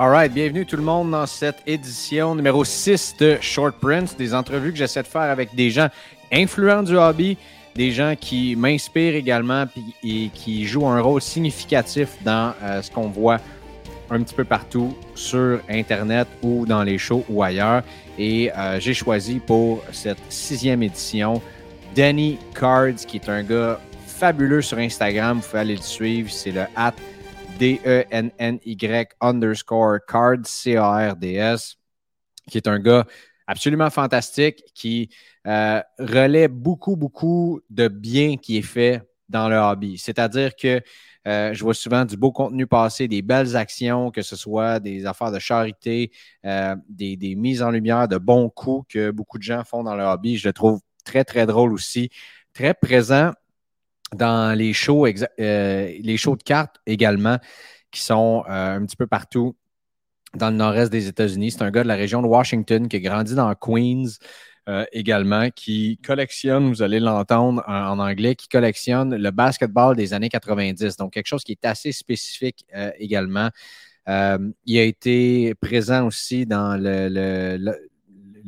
All right, bienvenue tout le monde dans cette édition numéro 6 de Short Prints, des entrevues que j'essaie de faire avec des gens influents du hobby, des gens qui m'inspirent également et qui jouent un rôle significatif dans euh, ce qu'on voit un petit peu partout sur Internet ou dans les shows ou ailleurs. Et euh, j'ai choisi pour cette sixième édition Danny Cards, qui est un gars fabuleux sur Instagram. Vous pouvez aller le suivre. C'est le D-E-N-N-Y underscore cards, C-A-R-D-S, qui est un gars absolument fantastique qui euh, relaie beaucoup, beaucoup de bien qui est fait dans le hobby. C'est-à-dire que euh, je vois souvent du beau contenu passer, des belles actions, que ce soit des affaires de charité, euh, des, des mises en lumière, de bons coups que beaucoup de gens font dans le hobby. Je le trouve très, très drôle aussi, très présent dans les shows, euh, les shows de cartes également, qui sont euh, un petit peu partout dans le nord-est des États-Unis. C'est un gars de la région de Washington qui a grandi dans Queens euh, également, qui collectionne, vous allez l'entendre en, anglais, qui collectionne le basketball des années 90. Donc, quelque chose qui est assez spécifique également. Il a été présent aussi dans le-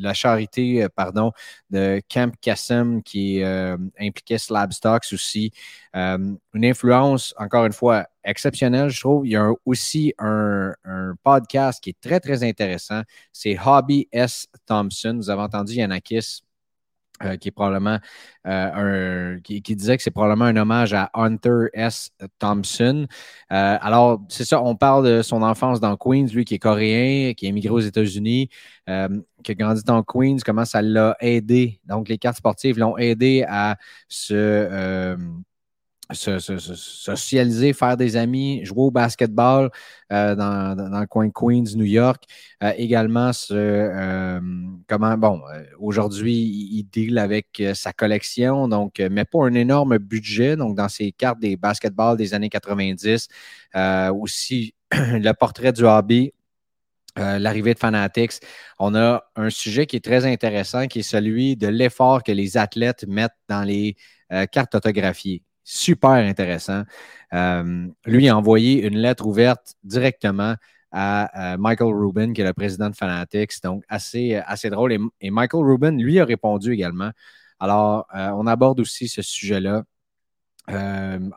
la charité, euh, pardon, de Camp Kassem qui euh, impliquait Slab Stocks aussi. Euh, une influence, encore une fois, exceptionnelle, je trouve. Il y a aussi un, un podcast qui est très, très intéressant. C'est Hobby S. Thompson. Vous avez entendu Yanakis. Euh, qui est probablement euh, un, qui, qui disait que c'est probablement un hommage à Hunter S. Thompson. Euh, alors, c'est ça, on parle de son enfance dans Queens, lui qui est coréen, qui est émigré aux États-Unis, euh, qui a grandi dans Queens, comment ça l'a aidé. Donc, les cartes sportives l'ont aidé à se, euh, se- se- se- socialiser, faire des amis, jouer au basketball euh, dans, dans- le coin de Queens, New York. Euh, également, ce, euh, comment, bon, euh, aujourd'hui, il, deal avec euh, sa collection, donc, euh, mais pas un énorme budget. Donc, dans ses cartes des basketballs des années 90, euh, aussi le portrait du hobby. euh, l'arrivée de Fanatics, on a un sujet qui est très intéressant, qui est celui de l'effort que les athlètes mettent dans les euh, cartes autographiées. Super intéressant. Euh, lui a envoyé une lettre ouverte directement à, euh, Michael Rubin, qui est le président de Fanatics. Donc, assez, drôle. Et, Michael Rubin, lui, a répondu également. Alors, euh, on aborde aussi ce sujet-là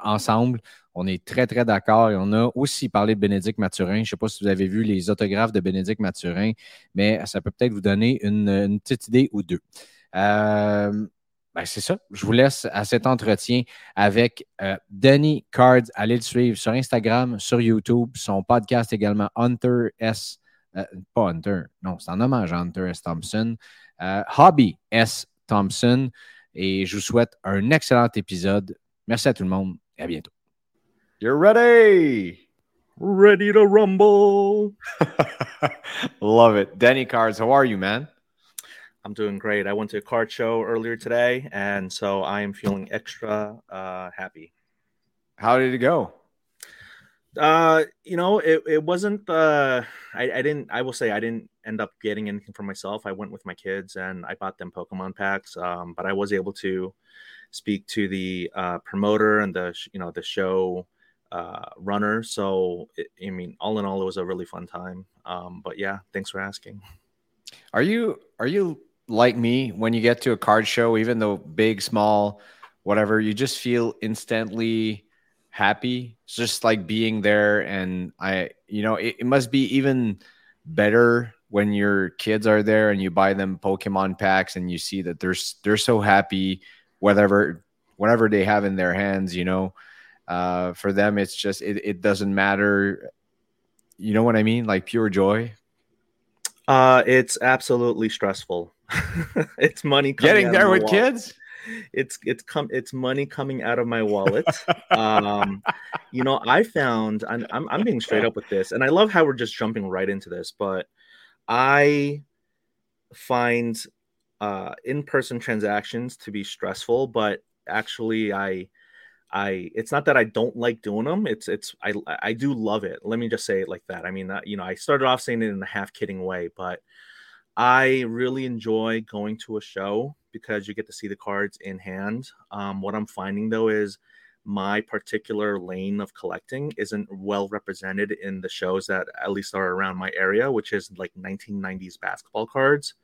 ensemble. On est très, très d'accord. Et on a aussi parlé de Bénédicte Mathurin. Je ne sais pas si vous avez vu les autographes de Bénédicte Mathurin, mais ça peut peut-être vous donner une, une petite idée ou deux. Ben, c'est ça. Je vous laisse à cet entretien avec euh, Danny Cards. Allez le suivre sur Instagram, sur YouTube, son podcast également, Hunter S. euh, pas Hunter, non, c'est en hommage à Hunter S. Thompson. Euh, Hobby S. Thompson. Et je vous souhaite un excellent épisode. Merci à tout le monde et à bientôt. You're ready. Ready to rumble. Love it. Danny Cards, how are you, man? I'm doing great. I went to a card show earlier today, and so I am feeling extra uh, happy. How did it go? Uh, you know, it, it wasn't. Uh, I, I didn't. I will say I didn't end up getting anything for myself. I went with my kids and I bought them Pokemon packs. Um, but I was able to speak to the uh, promoter and the you know the show uh, runner. So it, I mean, all in all, it was a really fun time. Um, but yeah, thanks for asking. Are you are you like me when you get to a card show, even though big, small, whatever, you just feel instantly happy. It's just like being there. And I, you know, it, it must be even better when your kids are there and you buy them Pokemon packs and you see that they're they're so happy, whatever whatever they have in their hands, you know. Uh, for them, it's just it, it doesn't matter. You know what I mean? Like pure joy. Uh, it's absolutely stressful. it's money getting there with wallet. kids. It's it's come it's money coming out of my wallet. um, you know, I found I'm, I'm I'm being straight up with this, and I love how we're just jumping right into this, but I find uh, in-person transactions to be stressful, but actually I I it's not that I don't like doing them. It's it's I I do love it. Let me just say it like that. I mean, uh, you know, I started off saying it in a half kidding way, but I really enjoy going to a show because you get to see the cards in hand. Um, what I'm finding though is my particular lane of collecting isn't well represented in the shows that at least are around my area, which is like 1990s basketball cards.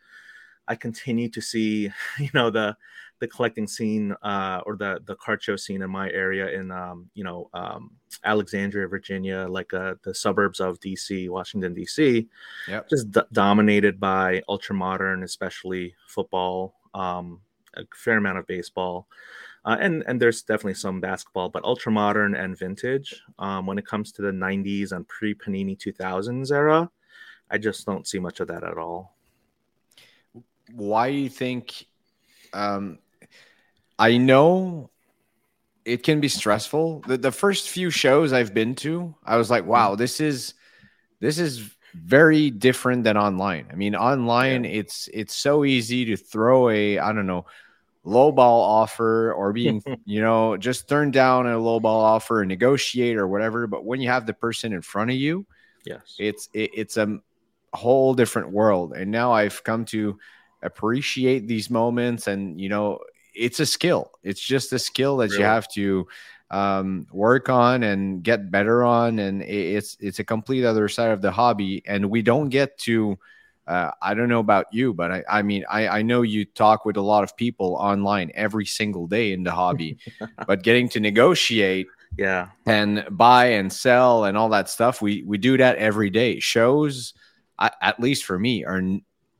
I continue to see, you know, the the collecting scene uh, or the the card show scene in my area in um, you know um, Alexandria, Virginia, like uh, the suburbs of DC, Washington D.C. Yep. just d- dominated by ultra modern, especially football, um, a fair amount of baseball, uh, and and there's definitely some basketball, but ultra modern and vintage. Um, when it comes to the '90s and pre Panini 2000s era, I just don't see much of that at all. Why do you think? Um, I know it can be stressful. The, the first few shows I've been to, I was like, wow, this is this is very different than online. I mean, online yeah. it's it's so easy to throw a I don't know low ball offer or being you know just turn down a low ball offer and negotiate or whatever. But when you have the person in front of you, yes, it's it, it's a whole different world. And now I've come to appreciate these moments and you know it's a skill. It's just a skill that really? you have to um, work on and get better on, and it's it's a complete other side of the hobby. And we don't get to. Uh, I don't know about you, but I, I mean, I, I know you talk with a lot of people online every single day in the hobby, but getting to negotiate, yeah, and buy and sell and all that stuff, we we do that every day. Shows, at least for me, are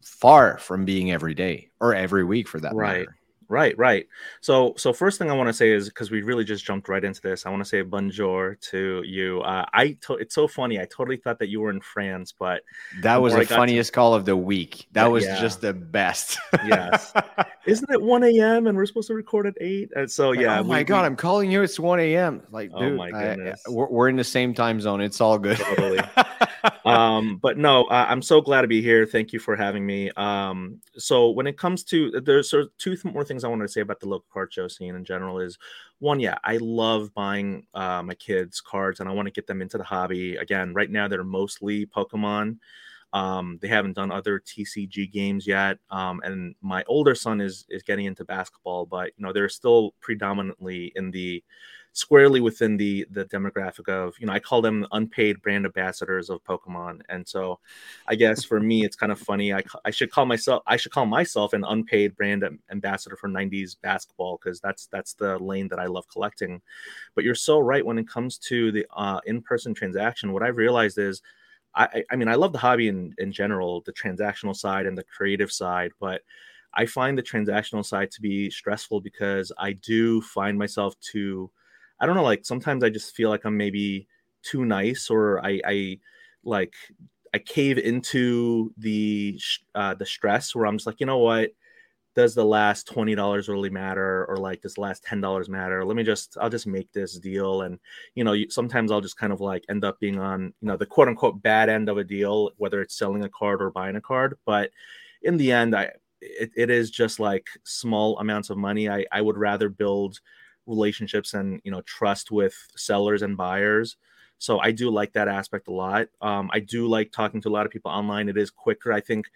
far from being every day or every week for that right. matter. Right, right. So, so first thing I want to say is because we really just jumped right into this. I want to say bonjour to you. Uh, I to- it's so funny. I totally thought that you were in France, but that was the funniest to- call of the week. That was yeah. just the best. yes, isn't it one a.m. and we're supposed to record at eight? And so yeah. oh my we, god, we... I'm calling you. It's one a.m. Like, oh dude, my goodness, I, we're, we're in the same time zone. It's all good. Totally. um, but no, uh, I'm so glad to be here. Thank you for having me. Um, so when it comes to there's sort of two more things I wanted to say about the local card show scene in general is one, yeah, I love buying uh, my kids cards and I want to get them into the hobby. Again, right now they're mostly Pokemon. Um, they haven't done other TCG games yet, um, and my older son is is getting into basketball, but you know they're still predominantly in the squarely within the the demographic of you know I call them unpaid brand ambassadors of Pokemon, and so I guess for me it's kind of funny. I I should call myself I should call myself an unpaid brand ambassador for '90s basketball because that's that's the lane that I love collecting. But you're so right when it comes to the uh, in person transaction. What I've realized is. I, I mean, I love the hobby in, in general, the transactional side and the creative side, but I find the transactional side to be stressful because I do find myself to I don't know, like sometimes I just feel like I'm maybe too nice or I, I like I cave into the uh, the stress where I'm just like, you know what? Does the last twenty dollars really matter, or like does the last ten dollars matter? Let me just I'll just make this deal, and you know, sometimes I'll just kind of like end up being on you know the quote unquote bad end of a deal, whether it's selling a card or buying a card. But in the end, I it, it is just like small amounts of money. I I would rather build relationships and you know trust with sellers and buyers. So i do like that aspect a lot. Um, i do like talking to a lot of people online. It is quicker. I think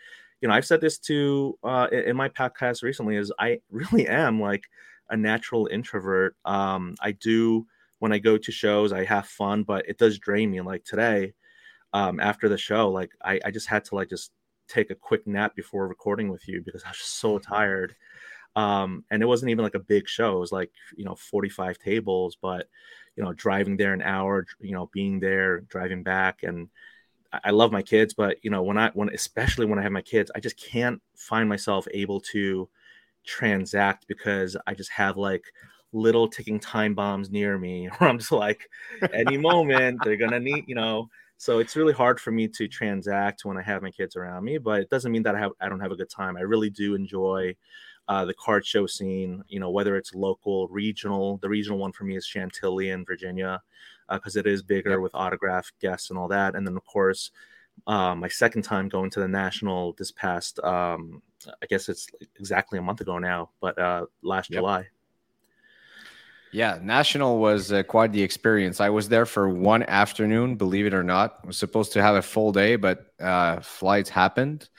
you know i've said this to uh, in my podcast recently is i really am like a natural introvert. Um, i do when i go to shows i have fun but it does drain me. Like today um, after the show, like I, I just had to like just take a quick nap before recording with you because I was just so tired. Um, and it wasn't even like a big show. It was like, you know, 45 tables, but, you know, driving there an hour, you know, being there, driving back. And I, I love my kids, but, you know, when I, when, especially when I have my kids, I just can't find myself able to transact because I just have like little ticking time bombs near me where I'm just like, any moment they're going to need, you know, so it's really hard for me to transact when I have my kids around me, but it doesn't mean that I have I don't have a good time. I really do enjoy uh, the card show scene. You know, whether it's local, regional. The regional one for me is Chantilly in Virginia because uh, it is bigger yep. with autograph guests and all that. And then of course, uh, my second time going to the national this past, um, I guess it's exactly a month ago now, but uh, last yep. July. Yeah, National was uh, quite the experience. I was there for one afternoon, believe it or not. I was supposed to have a full day, but uh, flights happened.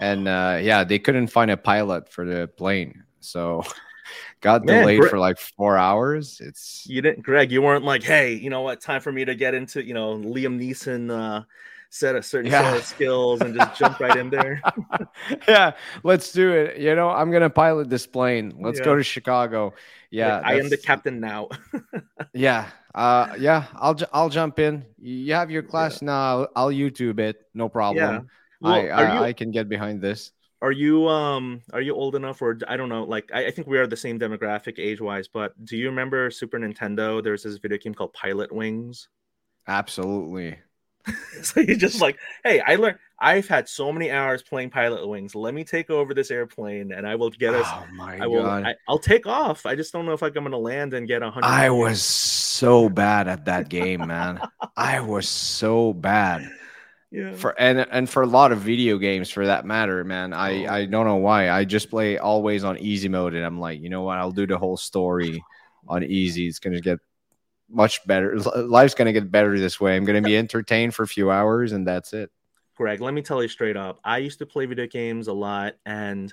And uh, yeah, they couldn't find a pilot for the plane. So got Man, delayed Gre- for like four hours. It's you didn't, Greg. You weren't like, hey, you know what? Time for me to get into, you know, Liam Neeson uh, set a certain yeah. set of skills and just jump right in there. yeah, let's do it. You know, I'm gonna pilot this plane. Let's yeah. go to Chicago. Yeah, like, I am the captain now. yeah, uh, yeah. I'll I'll jump in. You have your class yeah. now. I'll YouTube it. No problem. Well, I I, you, I can get behind this. Are you um are you old enough or I don't know like I, I think we are the same demographic age wise but do you remember Super Nintendo there's this video game called Pilotwings Absolutely. so you're just like, hey, I learned. I've had so many hours playing Pilotwings. Let me take over this airplane, and I will get us. Oh my I will, god! I, will take off. I just don't know if I'm going to land and get a hundred. I was so bad at that game, man. I was so bad. Yeah. For and and for a lot of video games, for that matter, man. I oh. I don't know why. I just play always on easy mode, and I'm like, you know what? I'll do the whole story on easy. It's gonna get much better. Life's going to get better this way. I'm going to be entertained for a few hours, and that's it. Greg, let me tell you straight up. I used to play video games a lot, and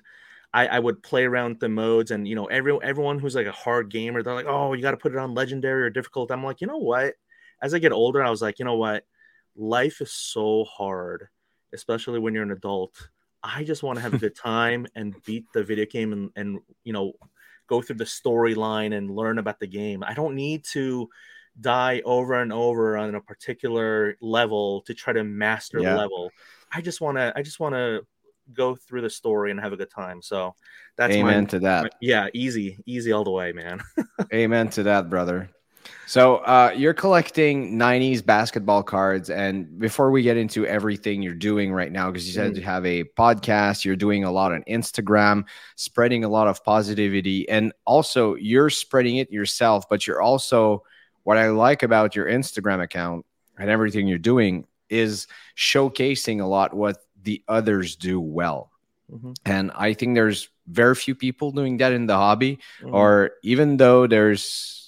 I, I would play around with the modes. And you know, every everyone who's like a hard gamer, they're like, "Oh, you got to put it on legendary or difficult." I'm like, you know what? As I get older, I was like, you know what? Life is so hard, especially when you're an adult. I just want to have a good time and beat the video game and, and you know go through the storyline and learn about the game. I don't need to die over and over on a particular level to try to master yeah. the level. I just want to I just want to go through the story and have a good time. So that's amen my, to that. My, yeah, easy, easy all the way, man. amen to that, brother. So uh, you're collecting 90s basketball cards. And before we get into everything you're doing right now, because you said mm. you have a podcast, you're doing a lot on Instagram, spreading a lot of positivity. And also, you're spreading it yourself, but you're also, what I like about your Instagram account and everything you're doing is showcasing a lot what the others do well. Mm-hmm. And I think there's very few people doing that in the hobby, mm-hmm. or even though there's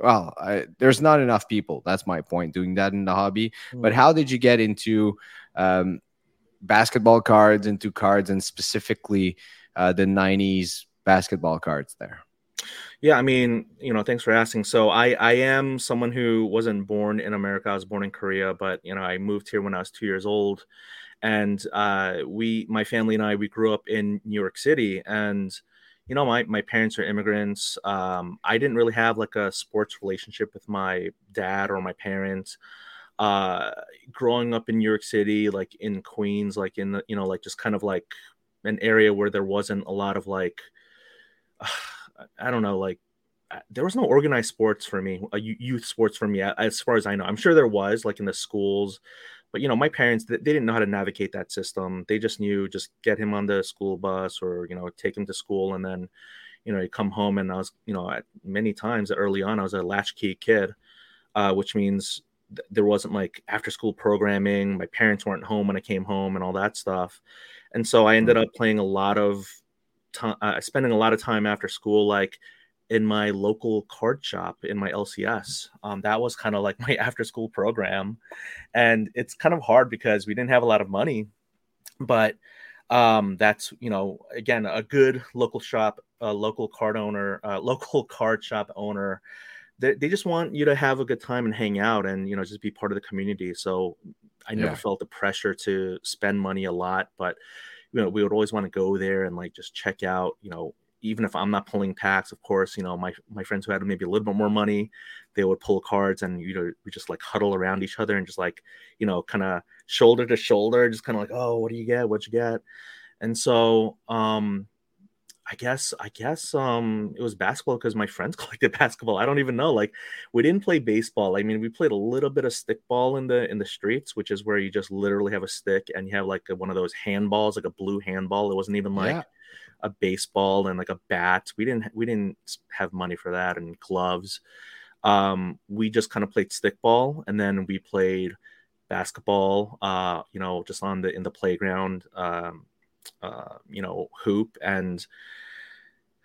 well, I, there's not enough people. That's my point doing that in the hobby. Mm. But how did you get into um, basketball cards, into cards, and specifically uh, the 90s basketball cards there? Yeah, I mean, you know, thanks for asking. So I I am someone who wasn't born in America. I was born in Korea, but you know, I moved here when I was two years old, and uh, we, my family and I, we grew up in New York City, and you know, my my parents are immigrants. Um, I didn't really have like a sports relationship with my dad or my parents. Uh, growing up in New York City, like in Queens, like in the, you know, like just kind of like an area where there wasn't a lot of like, uh, I don't know, like uh, there was no organized sports for me, a youth sports for me, as far as I know. I'm sure there was, like in the schools, but you know my parents they, didn't know how to navigate that system they just knew just get him on the school bus or you know take him to school and then you know you come home and i was you know at many times early on i was a latchkey kid uh, which means th- there wasn't like after school programming my parents weren't home when i came home and all that stuff and so i ended mm. up playing a lot of time uh, spending a lot of time after school like in my local card shop in my LCS. Um, that was kind of like my after school program. And it's kind of hard because we didn't have a lot of money, but um, that's, you know, again, a good local shop, a local card owner, uh, local card shop owner. They, they just want you to have a good time and hang out and, you know, just be part of the community. So I never Yeah. felt the pressure to spend money a lot, but you know, we would always want to go there and like just check out, you know, even if I'm not pulling packs, of course, you know, my my friends who had maybe a little bit more money, they would pull cards and you know, we just like huddle around each other and just like, you know, kind of shoulder to shoulder, just kind of like, oh, what do you get? What you get? And so um I guess I guess um it was basketball because my friends collected basketball. I don't even know. Like we didn't play baseball. I mean, we played a little bit of stickball in the in the streets, which is where you just literally have a stick and you have like a, one of those handballs, like a blue handball. It wasn't even like Yeah. A baseball and like a bat. We didn't we didn't have money for that and gloves. Um, we just kind of played stickball and then we played basketball. Uh, you know, just on the in the playground. Um, uh, you know, hoop and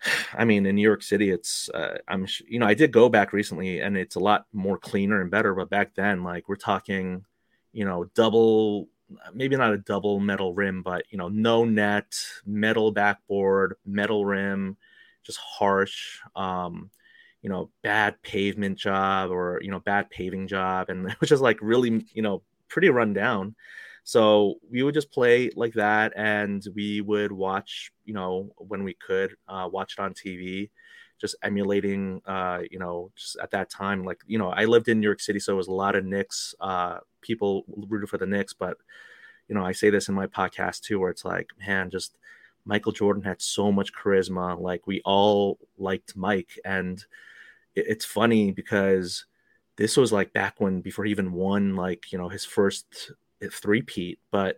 I mean, in New York City, it's uh, I'm you know I did go back recently, and it's a lot more cleaner and better. But back then, like we're talking, you know, double, maybe not a double metal rim, but you know, no net, metal backboard, metal rim, just harsh. Um, you know, bad pavement job or you know, bad paving job, and it was just like really, you know, pretty run down. So we would just play like that, and we would watch, you know, when we could, uh, watch it on TV, just emulating, uh, you know, just at that time, like you know, I lived in New York City, so it was a lot of Knicks, uh, people rooted for the Knicks, but you know, I say this in my podcast too, where it's like, man, just Michael Jordan had so much charisma, like we all liked Mike, and it- it's funny because this was like back when before he even won like you know his first three peat but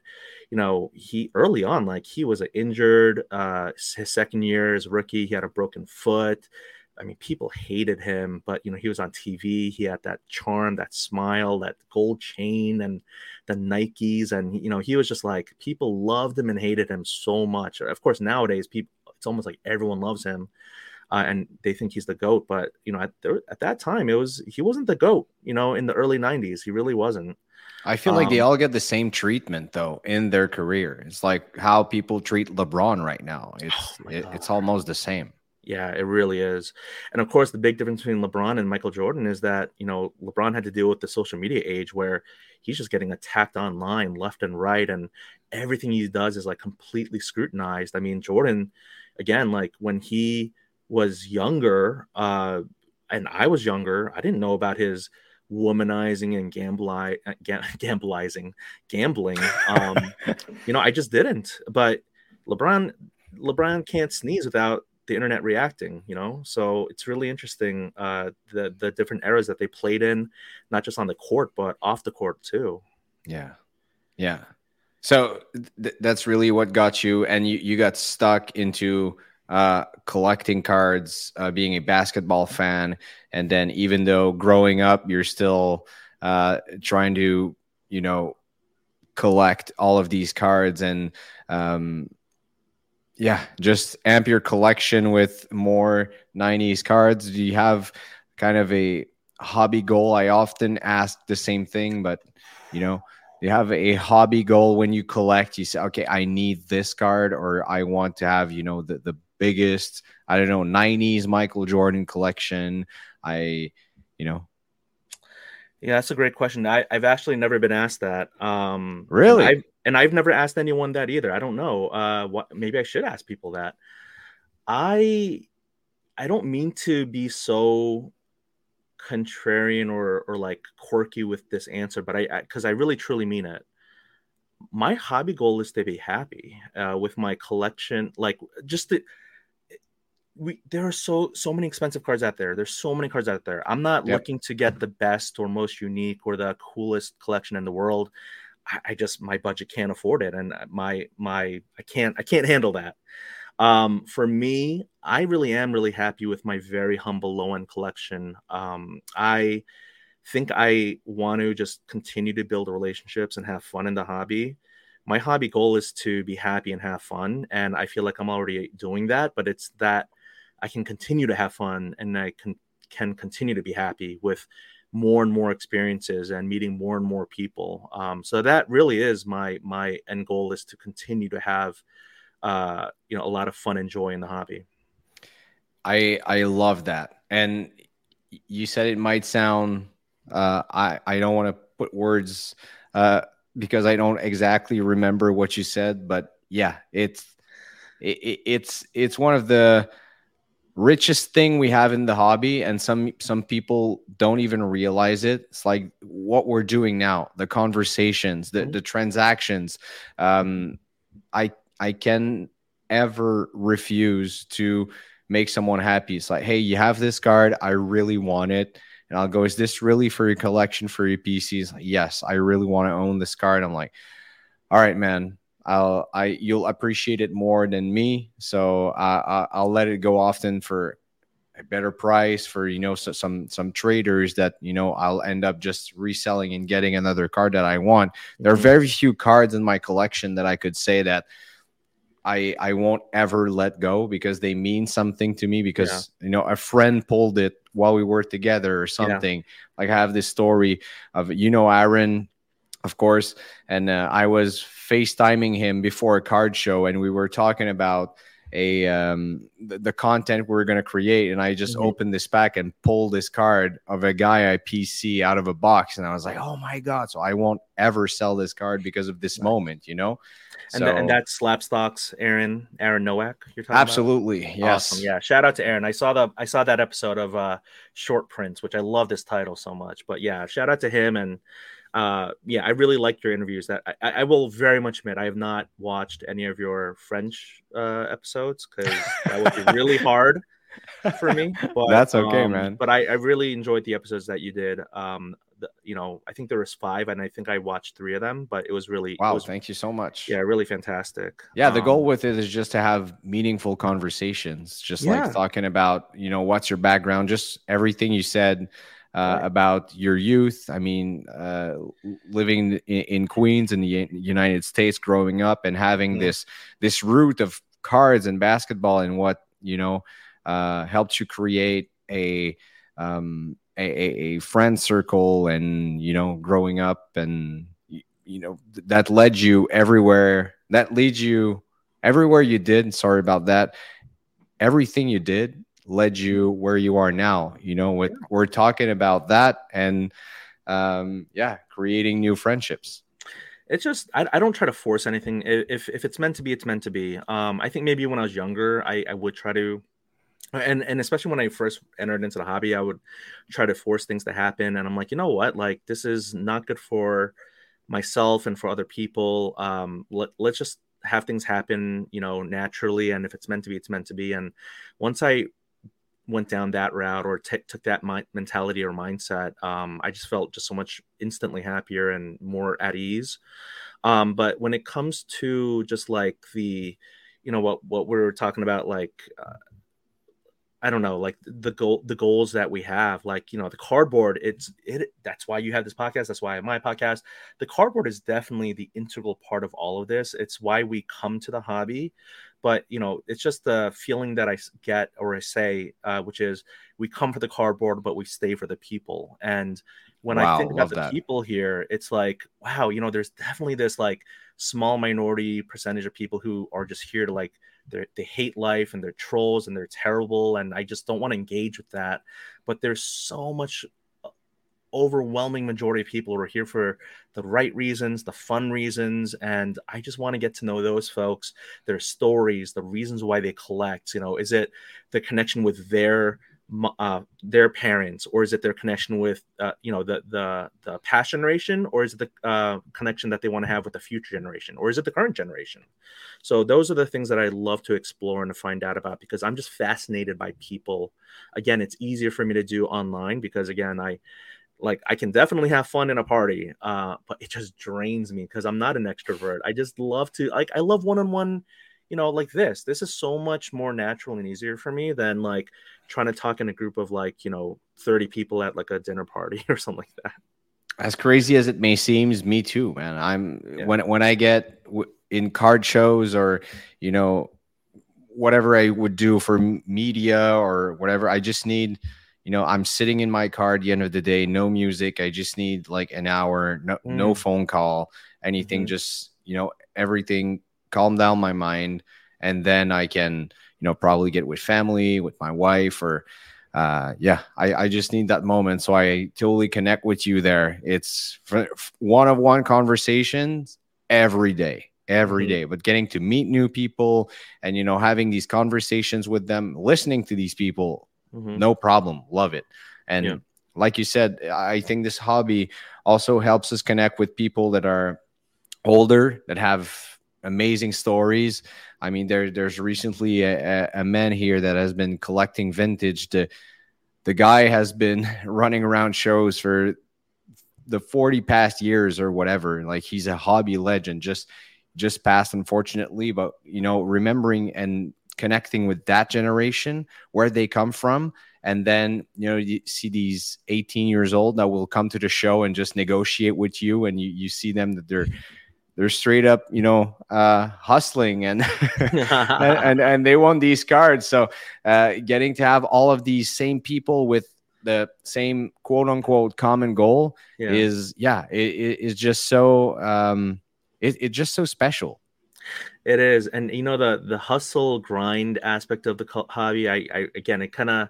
you know he early on like he was injured uh his second year as rookie he had a broken foot. I mean people hated him but you know he was on tv he had that charm that smile that gold chain and the nikes and you know he was just like people loved him and hated him so much. Of course nowadays people it's almost like everyone loves him uh, and they think he's the goat but you know at, there, at that time it was he wasn't the goat you know in the early 90s he really wasn't I feel like they Um, all get the same treatment though in their career. It's like how people treat LeBron right now. It's Oh it, it's almost the same. Yeah, it really is. And of course, the big difference between LeBron and Michael Jordan is that, you know, LeBron had to deal with the social media age where he's just getting attacked online left and right. And everything he does is like completely scrutinized. I mean, Jordan, again, like when he was younger, uh, and I was younger, I didn't know about his womanizing and gambli- uh, ga- gambling, gambling. Um, you know, I just didn't. But LeBron, LeBron can't sneeze without the internet reacting. You know, so it's really interesting uh, the the different eras that they played in, not just on the court but off the court too. Yeah. Yeah. So th- that's really what got you, and you, you got stuck into uh, collecting cards, uh, being a basketball fan. And then, even though growing up, you're still uh, trying to, you know, collect all of these cards and, um, yeah, just amp your collection with more 90s cards. Do you have kind of a hobby goal? I often ask the same thing, but, you know, you have a hobby goal when you collect you say okay i need this card or i want to have you know the, the biggest i don't know 90s michael jordan collection i you know Yeah, that's a great question. I, I've actually never been asked that. Um, Really? And I've, and I've never asked anyone that either. I don't know. Uh, what maybe I should ask people that. I I don't mean to be so contrarian or or like quirky with this answer, but I because I, really truly mean it. My hobby goal is to be happy uh, with my collection, like just the. We, there are so so many expensive cards out there. There's so many cards out there. I'm not Yep. looking to get the best or most unique or the coolest collection in the world. I, I just my budget can't afford it, and my my I can't I can't handle that. Um, for me, I really am really happy with my very humble low end collection. Um, I think I want to just continue to build relationships and have fun in the hobby. My hobby goal is to be happy and have fun, and I feel like I'm already doing that. But it's that I can continue to have fun and I can can continue to be happy with more and more experiences and meeting more and more people. Um, so that really is my my end goal is to continue to have uh, you know a lot of fun and joy in the hobby. i i love that and you said it might sound uh i i don't want to put words uh because I don't exactly remember what you said, but yeah, it's it, it's it's one of the richest thing we have in the hobby and some some people don't even realize it. It's like what we're doing now the conversations the, mm-hmm. the transactions. Um i i can ever refuse to make someone happy. It's like hey you have this card i really want it. And i'll go is this really for your collection for your pcs like, yes i really want to own this card. I'm like all right man I'll I you'll appreciate it more than me. So I, I'll let it go often for a better price for you know so, some some traders that you know I'll end up just reselling and getting another card that I want. There are mm-hmm. very few cards in my collection that I could say that I I won't ever let go because they mean something to me because yeah. you know a friend pulled it while we were together or something. Yeah. Like I have this story of you know Aaron of course. And uh, I was FaceTiming him before a card show, and we were talking about a um, the, the content we are going to create. And I just mm-hmm. opened this pack and pulled this card of a guy I PC out of a box, and I was like, "Oh my god!" So I won't ever sell this card because of this right. moment, you know. And, so, and that's Slabstox, Aaron, Aaron Nowak. You're talking absolutely, about? yes, awesome. yeah. Shout out to Aaron. I saw the I saw that episode of uh, Short Prints, which I love this title so much. But yeah, shout out to him and uh, yeah, I really liked your interviews. That I, I, will very much admit I have not watched any of your French uh, episodes because that would be really hard for me. But, That's okay, um, man. But I, I, really enjoyed the episodes that you did. Um, the, you know, I think there was five, and I think I watched three of them. But it was really wow. Was, thank you so much. Yeah, really fantastic. Yeah, the um, goal with it is just to have meaningful conversations, just yeah. like talking about you know what's your background, just everything you said uh, about your youth. I mean, uh, living in, in, Queens in the United States, growing up, and having yeah. this this root of cards and basketball, and what you know uh, helped you create a, um, a, a friend circle, and you know, growing up, and you know that led you everywhere. That leads you everywhere you did. Sorry about that. Everything you did led you where you are now. You know, with, we're talking about that and um, yeah, creating new friendships. It's just I, I don't try to force anything. If if it's meant to be, it's meant to be. Um, I think maybe when I was younger, I, I would try to and and especially when I first entered into the hobby, I would try to force things to happen. And I'm like, you know what? Like this is not good for myself and for other people. Um, let, let's just have things happen, you know, naturally. And if it's meant to be, it's meant to be. And once I went down that route or t- took that mi- mentality or mindset, um, I just felt just so much instantly happier and more at ease. Um, but when it comes to just like the, you know, what what we are talking about, like uh, I don't know, like the goal, the goals that we have, like you know, the cardboard. It's it. That's why you have this podcast. That's why my podcast. The cardboard is definitely the integral part of all of this. It's why we come to the hobby but you know it's just the feeling that i get or i say uh, which is we come for the cardboard but we stay for the people and when wow, i think about the that. people here it's like wow you know there's definitely this like small minority percentage of people who are just here to like they hate life and they're trolls and they're terrible and i just don't want to engage with that but there's so much overwhelming majority of people are here for the right reasons, the fun reasons, and I just want to get to know those folks, their stories, the reasons why they collect. You know, is it the connection with their uh, their parents, or is it their connection with uh, you know the the the past generation, or is it the uh, connection that they want to have with the future generation, or is it the current generation? So those are the things that I love to explore and to find out about because I'm just fascinated by people. Again, it's easier for me to do online because again I like I can definitely have fun in a party, uh, but it just drains me because I'm not an extrovert. I just love to like I love one-on-one, you know, like this. This is so much more natural and easier for me than like trying to talk in a group of like you know 30 people at like a dinner party or something like that. As crazy as it may seem, me too, man. I'm yeah. when when I get w- in card shows or you know whatever I would do for media or whatever. I just need you know, I'm sitting in my car at the end of the day, no music. I just need like an hour, no, mm. no phone call, anything, mm-hmm. just, you know, everything calm down my mind. And then I can, you know, probably get with family, with my wife or, uh, yeah, I, I just need that moment. So I totally connect with you there. It's one of one conversations every day, every mm-hmm. day. But getting to meet new people and, you know, having these conversations with them, listening to these people, mm-hmm. no problem. Love it. And yeah. like you said, I think this hobby also helps us connect with people that are older, that have amazing stories. I mean, there there's recently a, a, man here that has been collecting vintage. The the guy has been running around shows for the 40 past years or whatever. Like he's a hobby legend, just just passed, unfortunately. But you know, remembering and connecting with that generation, where they come from, and then you know you see these 18 years old that will come to the show and just negotiate with you, and you you see them that they're they're straight up, you know, uh, hustling and, and, and and they won these cards. So uh, getting to have all of these same people with the same quote unquote common goal yeah. is yeah, it is just so um, it, it's just so special. It is, and you know the the hustle grind aspect of the hobby. I, I again, it kind of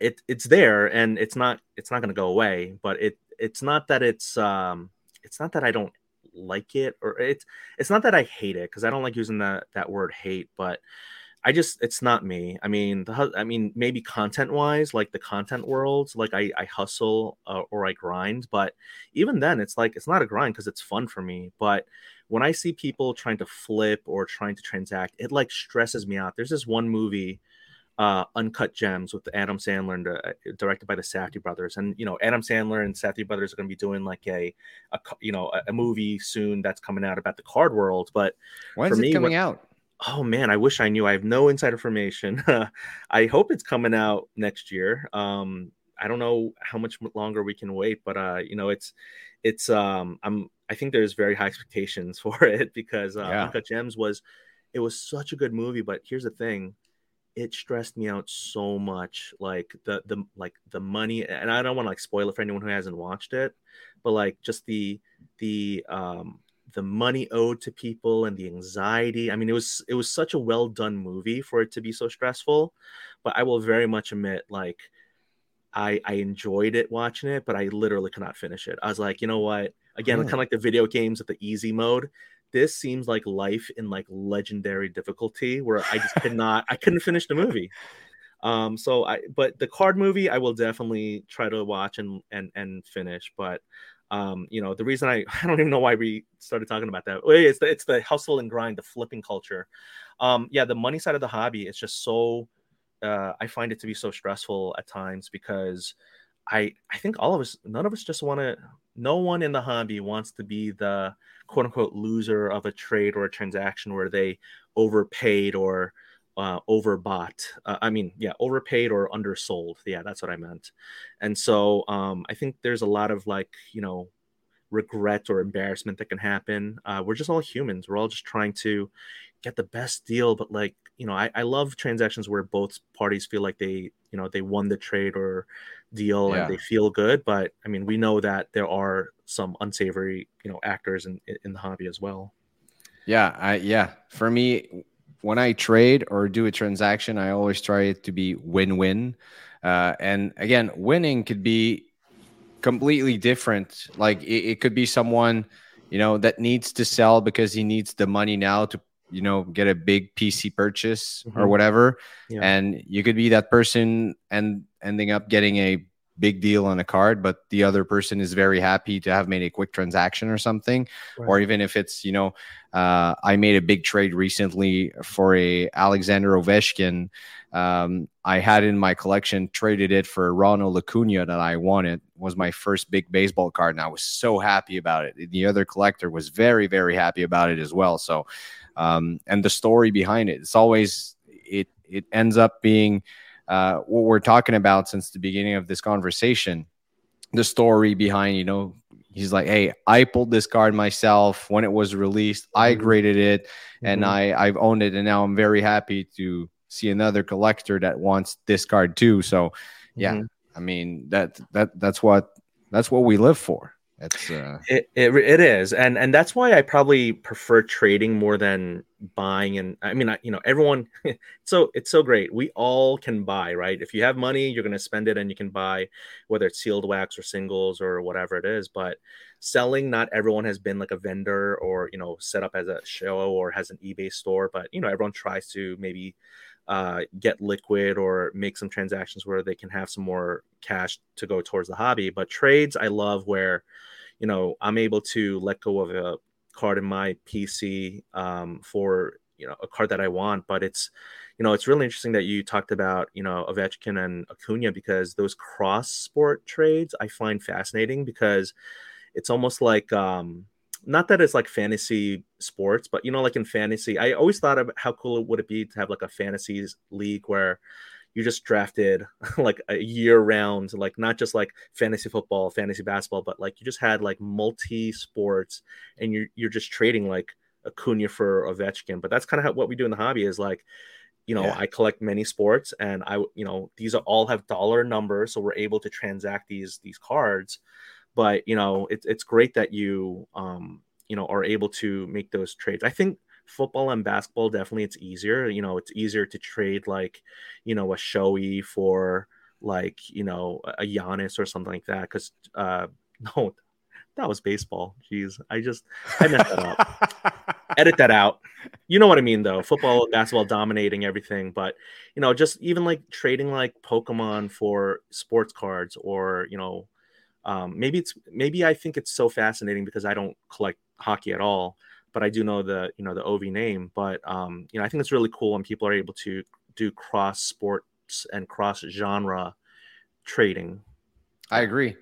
it it's there, and it's not it's not going to go away. But it it's not that it's um it's not that I don't like it or it's it's not that I hate it because I don't like using that that word hate, but I just it's not me. I mean, the I mean maybe content wise, like the content world, like I I hustle uh, or I grind, but even then, it's like it's not a grind because it's fun for me. But when I see people trying to flip or trying to transact, it like stresses me out. There's this one movie uh, Uncut Gems with Adam Sandler and uh, directed by the Safdie brothers. And you know, Adam Sandler and Safdie brothers are going to be doing like a, a you know, a, a, movie soon that's coming out about the card world. But for me, it coming what, out? Oh man, I wish I knew. I have no inside information. I hope it's coming out next year. Um, I don't know how much longer we can wait, but uh, you know, it's it's um, I'm I think there's very high expectations for it because uh, yeah. Uncut Gems was it was such a good movie. But here's the thing it stressed me out so much like the the like the money and i don't want to like spoil it for anyone who hasn't watched it but like just the the um the money owed to people and the anxiety. I mean it was it was such a well done movie for it to be so stressful but i will very much admit like i i enjoyed it watching it but i literally could not finish it. I was like you know what? Again kind of like the video games at the easy mode. This seems like life in like legendary difficulty where I just could not I couldn't finish the movie. Um so I but the card movie I will definitely try to watch and and and finish but um you know the reason I I don't even know why we started talking about that. It's the it's the hustle and grind the flipping culture. Um yeah the money side of the hobby is just so uh I find it to be so stressful at times because I I think all of us none of us just want to no one in the hobby wants to be the quote unquote loser of a trade or a transaction where they overpaid or uh, overbought. Uh, I mean, yeah, overpaid or undersold. Yeah, that's what I meant. And so um, I think there's a lot of like, you know, regret or embarrassment that can happen. Uh, we're just all humans. We're all just trying to get the best deal. But like, you know, I, I love transactions where both parties feel like they, you know, they won the trade or deal yeah. and they feel good. But I mean, we know that there are some unsavory, you know, actors in in the hobby as well. Yeah, I yeah. For me, when I trade or do a transaction, I always try it to be win-win. Uh, and again, winning could be completely different. Like it, it could be someone, you know, that needs to sell because he needs the money now to you know get a big pc purchase mm-hmm. or whatever yeah. and you could be that person and ending up getting a big deal on a card but the other person is very happy to have made a quick transaction or something right. or even if it's you know uh, i made a big trade recently for a alexander ovechkin um, i had in my collection traded it for ronald acuna that i wanted it was my first big baseball card and i was so happy about it the other collector was very very happy about it as well so um, and the story behind it. It's always it it ends up being uh, what we're talking about since the beginning of this conversation. The story behind, you know, he's like, "Hey, I pulled this card myself when it was released. I mm-hmm. graded it, and mm-hmm. I I've owned it, and now I'm very happy to see another collector that wants this card too." So, yeah, mm-hmm. I mean that that that's what that's what we live for. It's uh, it, it it is, and and that's why I probably prefer trading more than buying. And I mean, I, you know, everyone. so it's so great. We all can buy, right? If you have money, you're going to spend it, and you can buy, whether it's sealed wax or singles or whatever it is. But selling, not everyone has been like a vendor or you know set up as a show or has an eBay store. But you know, everyone tries to maybe uh, get liquid or make some transactions where they can have some more cash to go towards the hobby. But trades, I love where, you know, I'm able to let go of a card in my PC um, for you know a card that I want. But it's, you know, it's really interesting that you talked about you know Ovechkin and Acuna because those cross sport trades I find fascinating because it's almost like um, not that it's like fantasy sports, but you know, like in fantasy, I always thought of how cool it would it be to have like a fantasy league where you just drafted like a year round, like not just like fantasy football, fantasy basketball, but like you just had like multi sports and you're you're just trading like a Acuna for Ovechkin. But that's kind of how, what we do in the hobby is like, you know, yeah. I collect many sports and I, you know, these are all have dollar numbers, so we're able to transact these these cards but you know it, it's great that you um you know are able to make those trades i think football and basketball definitely it's easier you know it's easier to trade like you know a Shohei for like you know a Giannis or something like that because uh no that was baseball. Jeez i just i messed that up. Edit that out. You know what i mean though football basketball dominating everything but you know just even like trading like pokemon for sports cards or you know um, maybe it's maybe I think it's so fascinating because I don't collect hockey at all, but I do know the you know the Ovi name. But um, you know I think it's really cool when people are able to do cross sports and cross genre trading. I agree.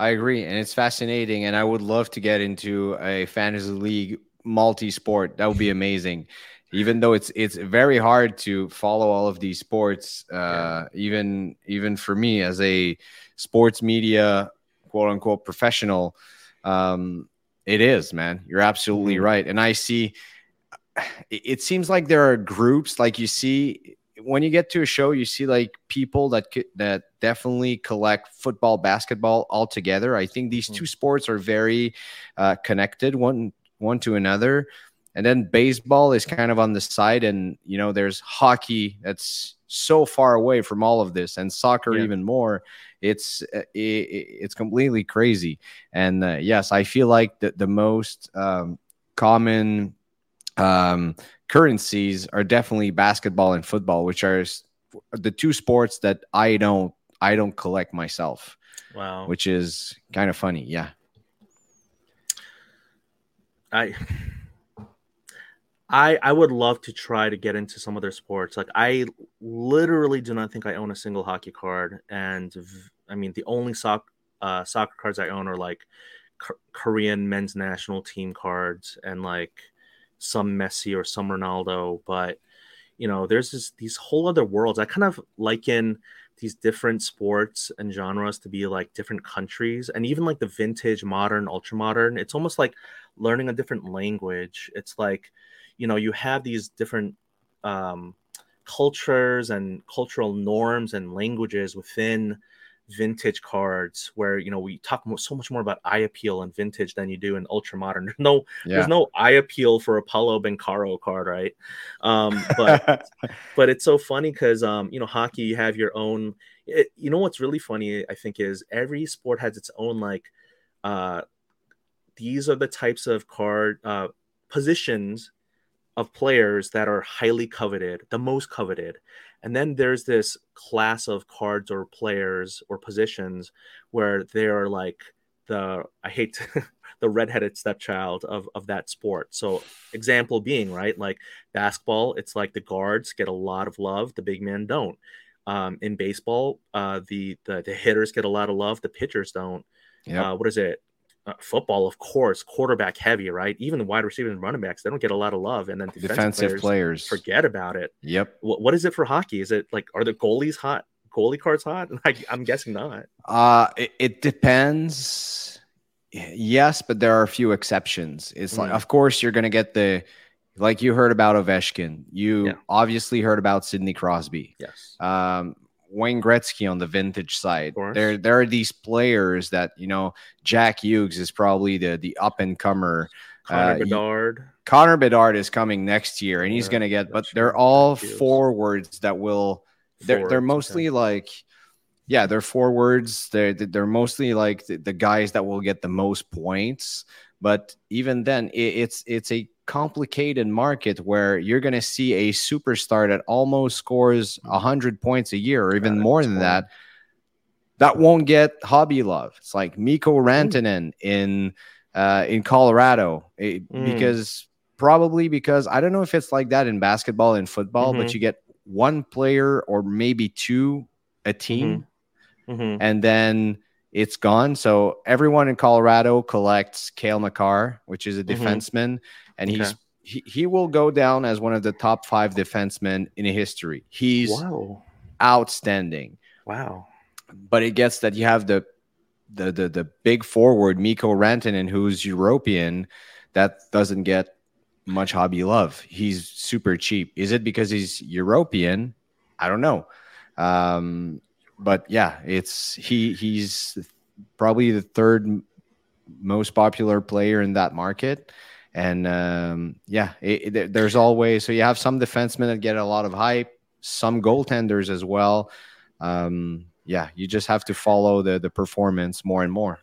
I agree, and it's fascinating. And I would love to get into a fantasy league multi-sport. That would be amazing. Even though it's it's very hard to follow all of these sports, uh, yeah. even even for me as a sports media quote unquote professional, um, it is, man. You're absolutely mm-hmm. right. And I see, it seems like there are groups like you see when you get to a show, you see like people that that definitely collect football, basketball all together. I think these mm-hmm. two sports are very uh, connected one one to another. And then baseball is kind of on the side, and you know, there's hockey that's so far away from all of this, and soccer yeah. even more. It's uh, it, it's completely crazy. And uh, yes, I feel like the the most um, common um, currencies are definitely basketball and football, which are the two sports that I don't I don't collect myself. Wow, which is kind of funny. Yeah. I I I would love to try to get into some other sports. Like I literally do not think I own a single hockey card, and I mean the only soc- uh, soccer cards I own are like K- Korean men's national team cards and like some Messi or some Ronaldo. But you know, there's this, these whole other worlds. I kind of liken these different sports and genres to be like different countries, and even like the vintage, modern, ultra modern. It's almost like learning a different language. It's like you know you have these different um, cultures and cultural norms and languages within vintage cards where you know we talk so much more about eye appeal and vintage than you do in ultra modern there's no yeah. there's no eye appeal for a Paolo Banchero card right um but but it's so funny because um you know hockey you have your own it, you know what's really funny i think is every sport has its own like uh these are the types of card uh positions of players that are highly coveted, the most coveted. And then there's this class of cards or players or positions where they're like the I hate the redheaded stepchild of of that sport. So example being, right? Like basketball, it's like the guards get a lot of love, the big men don't. Um, in baseball, uh, the, the the hitters get a lot of love, the pitchers don't. Yeah. Uh, what is it? Uh, football, of course, quarterback heavy, right? Even the wide receivers and running backs, they don't get a lot of love, and then defensive, defensive players, players, forget about it. Yep. What, what is it for hockey? Is it like are the goalies hot? Goalie cards hot? I, I'm guessing not. Uh it, it, depends. Yes, but there are a few exceptions. It's mm. like, of course, you're going to get the like you heard about Ovechkin. You yeah. obviously heard about Sidney Crosby. Yes. Um, Wayne Gretzky on the vintage side. There, there are these players that you know. Jack Hughes is probably the the up and comer. Connor Uh, Bedard. Connor Bedard is coming next year, and he's Yeah, going to get. But they're true. all forwards that will. They're they're forwards, okay. mostly like, yeah, they're forwards. They're they're mostly like the, the guys that will get the most points. But even then, it, it's it's a complicated market where you're going to see a superstar that almost scores hundred points a year, or even more than that. That won't get hobby love. It's like Mikko Rantanen in uh, in Colorado it- Mm. because probably because I don't know if it's like that in basketball and football, but Mhm. you get one player or maybe two a team, Mhm. and then it's gone. So everyone in Colorado collects Cale Makar, which is a Mhm. defenseman, and he's Okay. he, he will go down as one of the top five defensemen in history. He's Wow. outstanding Wow. but it gets that you have the the the, the big forward Mikko Rantanen who's European that doesn't get much hobby love. He's super cheap. Is it because he's European? I don't know. Um, but yeah, it's he he's probably the third most popular player in that market. And um, yeah, it, it- there's always so you have some defensemen that get a lot of hype, some goaltenders as well. Um, yeah, you just have to follow the the performance more and more.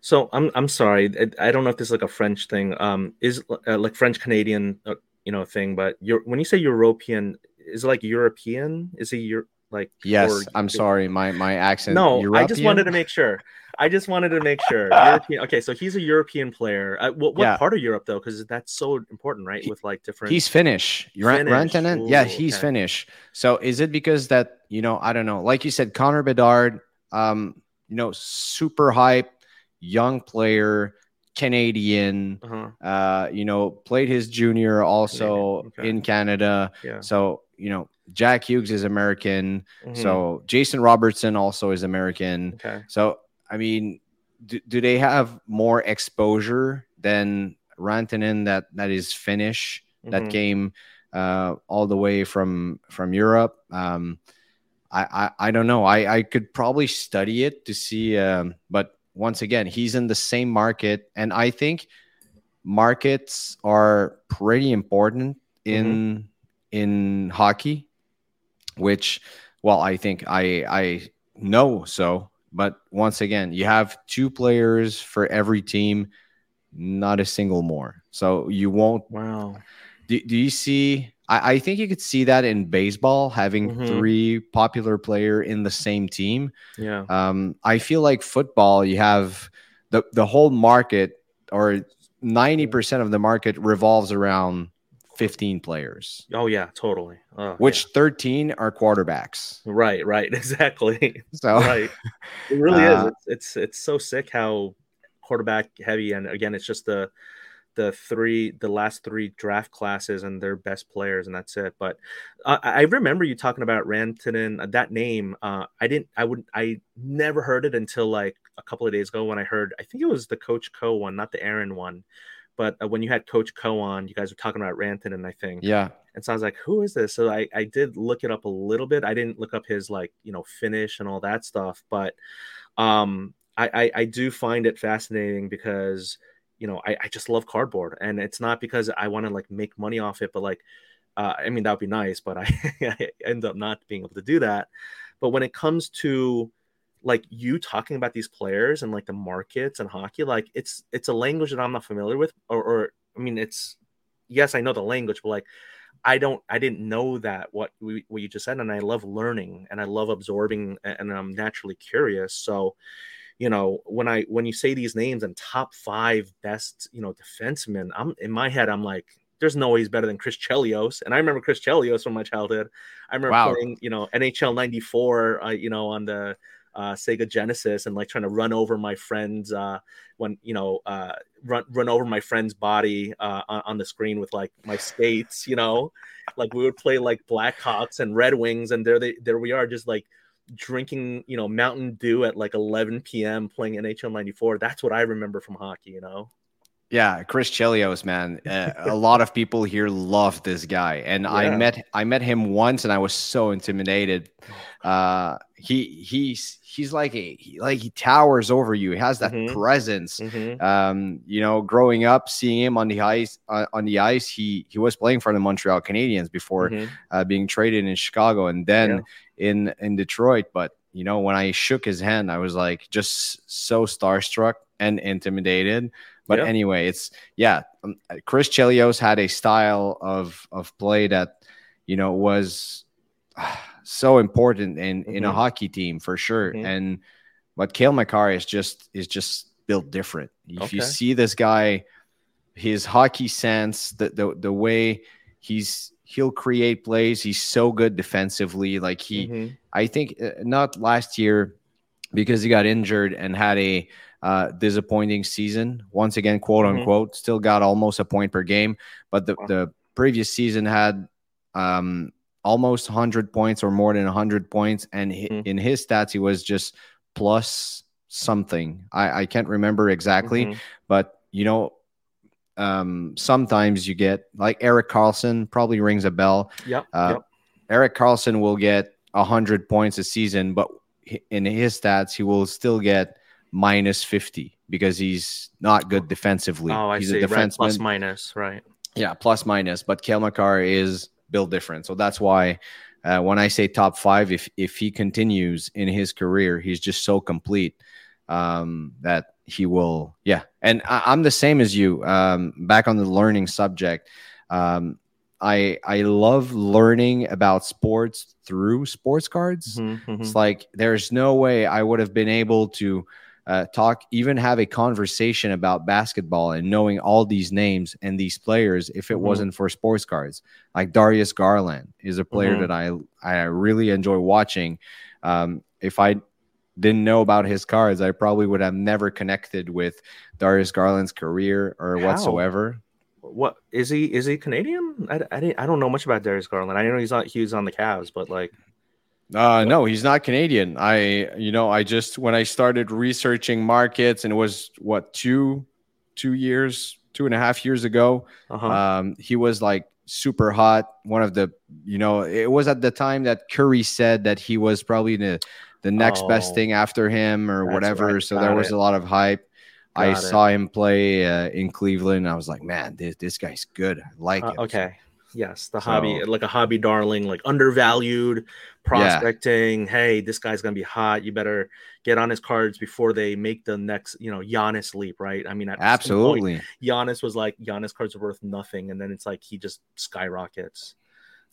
So I'm I'm sorry. I, I don't know if this is like a French thing. Um, is uh, like French Canadian, uh, you know, thing. But when you say European, is it like European? Is he your like? Yes, or- I'm sorry, my my accent. No, I just wanted to make sure. I just wanted to make sure. European. Okay, so he's a European player. Uh, what, what Yeah. part of Europe though? Because that's so important, right? With like different. He's Finnish. Rantanen, yeah, he's okay. Finnish. So is it because that you know I don't know, like you said, Connor Bedard, um, you know, super hype, young player, Canadian. Uh-huh. Uh, you know, played his junior also okay. in Canada. Yeah. So you know, Jack Hughes is American. Mhm. So Jason Robertson also is American. okay. So, I mean, do, do they have more exposure than Rantanen that that is Finnish that Mhm. came uh, all the way from from Europe? Um, I, I I don't know. I I could probably study it to see, um, but once again, he's in the same market, and I think markets are pretty important in in hockey, which well, I think I I know so. But once again, you have two players for every team, not a single more. So you won't. Wow. Do, do you see? I, I think you could see that in baseball, having Mhm. three popular player in the same team. Yeah. Um, I feel like football, you have the the whole market, or ninety percent of the market revolves around fifteen players, Oh yeah. Totally. Oh, which thirteen are quarterbacks. Right. Right. Exactly. So right. It really is. Uh, It's, it's it's so sick how quarterback heavy, and again, it's just the the three the last three draft classes and their best players, and that's it. But uh, I remember you talking about Rantanen. uh, That name, uh, I didn't. I would. I never heard it until like a couple of days ago when I heard. I think it was the Coach Co one, not the Aaron one. But uh, when you had Coach Co on, you guys were talking about Rantanen, I think. yeah, And so I was like, who is this? So I, I did look it up a little bit. I didn't look up his like, you know, finish and all that stuff. But um I, I, I do find it fascinating because, you know, I, I just love cardboard. And it's not because I want to like make money off it, but like uh, I mean that would be nice, but I, I end up not being able to do that. But when it comes to like you talking about these players and like the markets and hockey, like it's it's a language that I'm not familiar with, or, or I mean it's yes, I know the language, but like I don't I didn't know that what we, what you just said, and I love learning and I love absorbing, and I'm naturally curious. So, you know, when I when you say these names and top five best, you know, defensemen, I'm in my head, I'm like, there's no way he's better than Chris Chelios, and I remember Chris Chelios from my childhood. I remember Wow. playing, you know, NHL '94, uh, you know, on the uh, Sega Genesis and like trying to run over my friends uh, when you know uh, run run over my friend's body uh, on, on the screen with like my skates. You know, like we would play like Blackhawks and Red Wings, and there they there we are just like drinking you know Mountain Dew at like 11 p.m. playing NHL '94. That's what I remember from hockey. You know. Yeah, Chris Chelios, man. Uh, a lot of people here love this guy, and yeah. I met I met him once, and I was so intimidated. Uh, he he's he's like a he, like he towers over you. He has that mm-hmm. presence. Mm-hmm. Um, you know, growing up, seeing him on the ice uh, on the ice, he he was playing for the Montreal Canadiens before mm-hmm. uh, being traded in Chicago, and then yeah. in in Detroit. But you know, when I shook his hand, I was like just so starstruck and intimidated. But yeah. anyway, it's yeah. Um, Chris Chelios had a style of of play that you know was uh, so important in mm-hmm. in a mm-hmm. hockey team for sure. Mm-hmm. And but Cale Makar is just is just built different. If okay. you see this guy, his hockey sense, the the the way he's he'll create plays. He's so good defensively. Like he, mm-hmm. I think uh, not last year because he got injured and had a uh, disappointing season. Once again, quote mm-hmm. unquote, still got almost a point per game, but the, the previous season had um, almost 100 points or more than 100 points. And mm-hmm. in his stats, he was just plus something. I, I can't remember exactly, mm-hmm. but you know, um, sometimes you get like Erik Karlsson probably rings a bell. Yep. Uh, yep. Erik Karlsson will get 100 points a season, but in his stats, he will still get minus 50 because he's not good defensively. Oh, I he's see. A defenseman. Right. Plus minus, right. Yeah, plus minus. But Cale Makar is built different. So that's why uh, when I say top five, if if he continues in his career, he's just so complete um, that he will. Yeah, and I, am the same as you. Um, back on the learning subject, um, I I love learning about sports through sports cards. Mm-hmm, mm-hmm. It's like there's no way I would have been able to uh, talk, even have a conversation about basketball and knowing all these names and these players if it mm-hmm. wasn't for sports cards. Like Darius Garland is a player mm-hmm. that I I really enjoy watching. Um, if I didn't know about his cards, I probably would have never connected with Darius Garland's career or How? whatsoever. What is he? Is he Canadian? I, I, I don't know much about Darius Garland. I know he's not. He was on the Cavs, but like uh, no, he's not Canadian. I, you know, I just when I started researching markets, and it was what two, two years, two and a half years ago. Uh-huh. Um, he was like super hot. One of the, you know, it was at the time that Curry said that he was probably the the next oh, best thing after him or whatever. Right. So there was it. a lot of hype. Got I it. saw him play uh, in Cleveland. I was like, man, this, this guy's good. I like uh, it. Okay. Yes, the so, hobby, like a hobby darling, like undervalued prospecting. Yeah. Hey, this guy's gonna be hot. You better get on his cards before they make the next, you know, Giannis leap, right? I mean, absolutely. Point, Giannis was like Giannis cards are worth nothing, and then it's like he just skyrockets.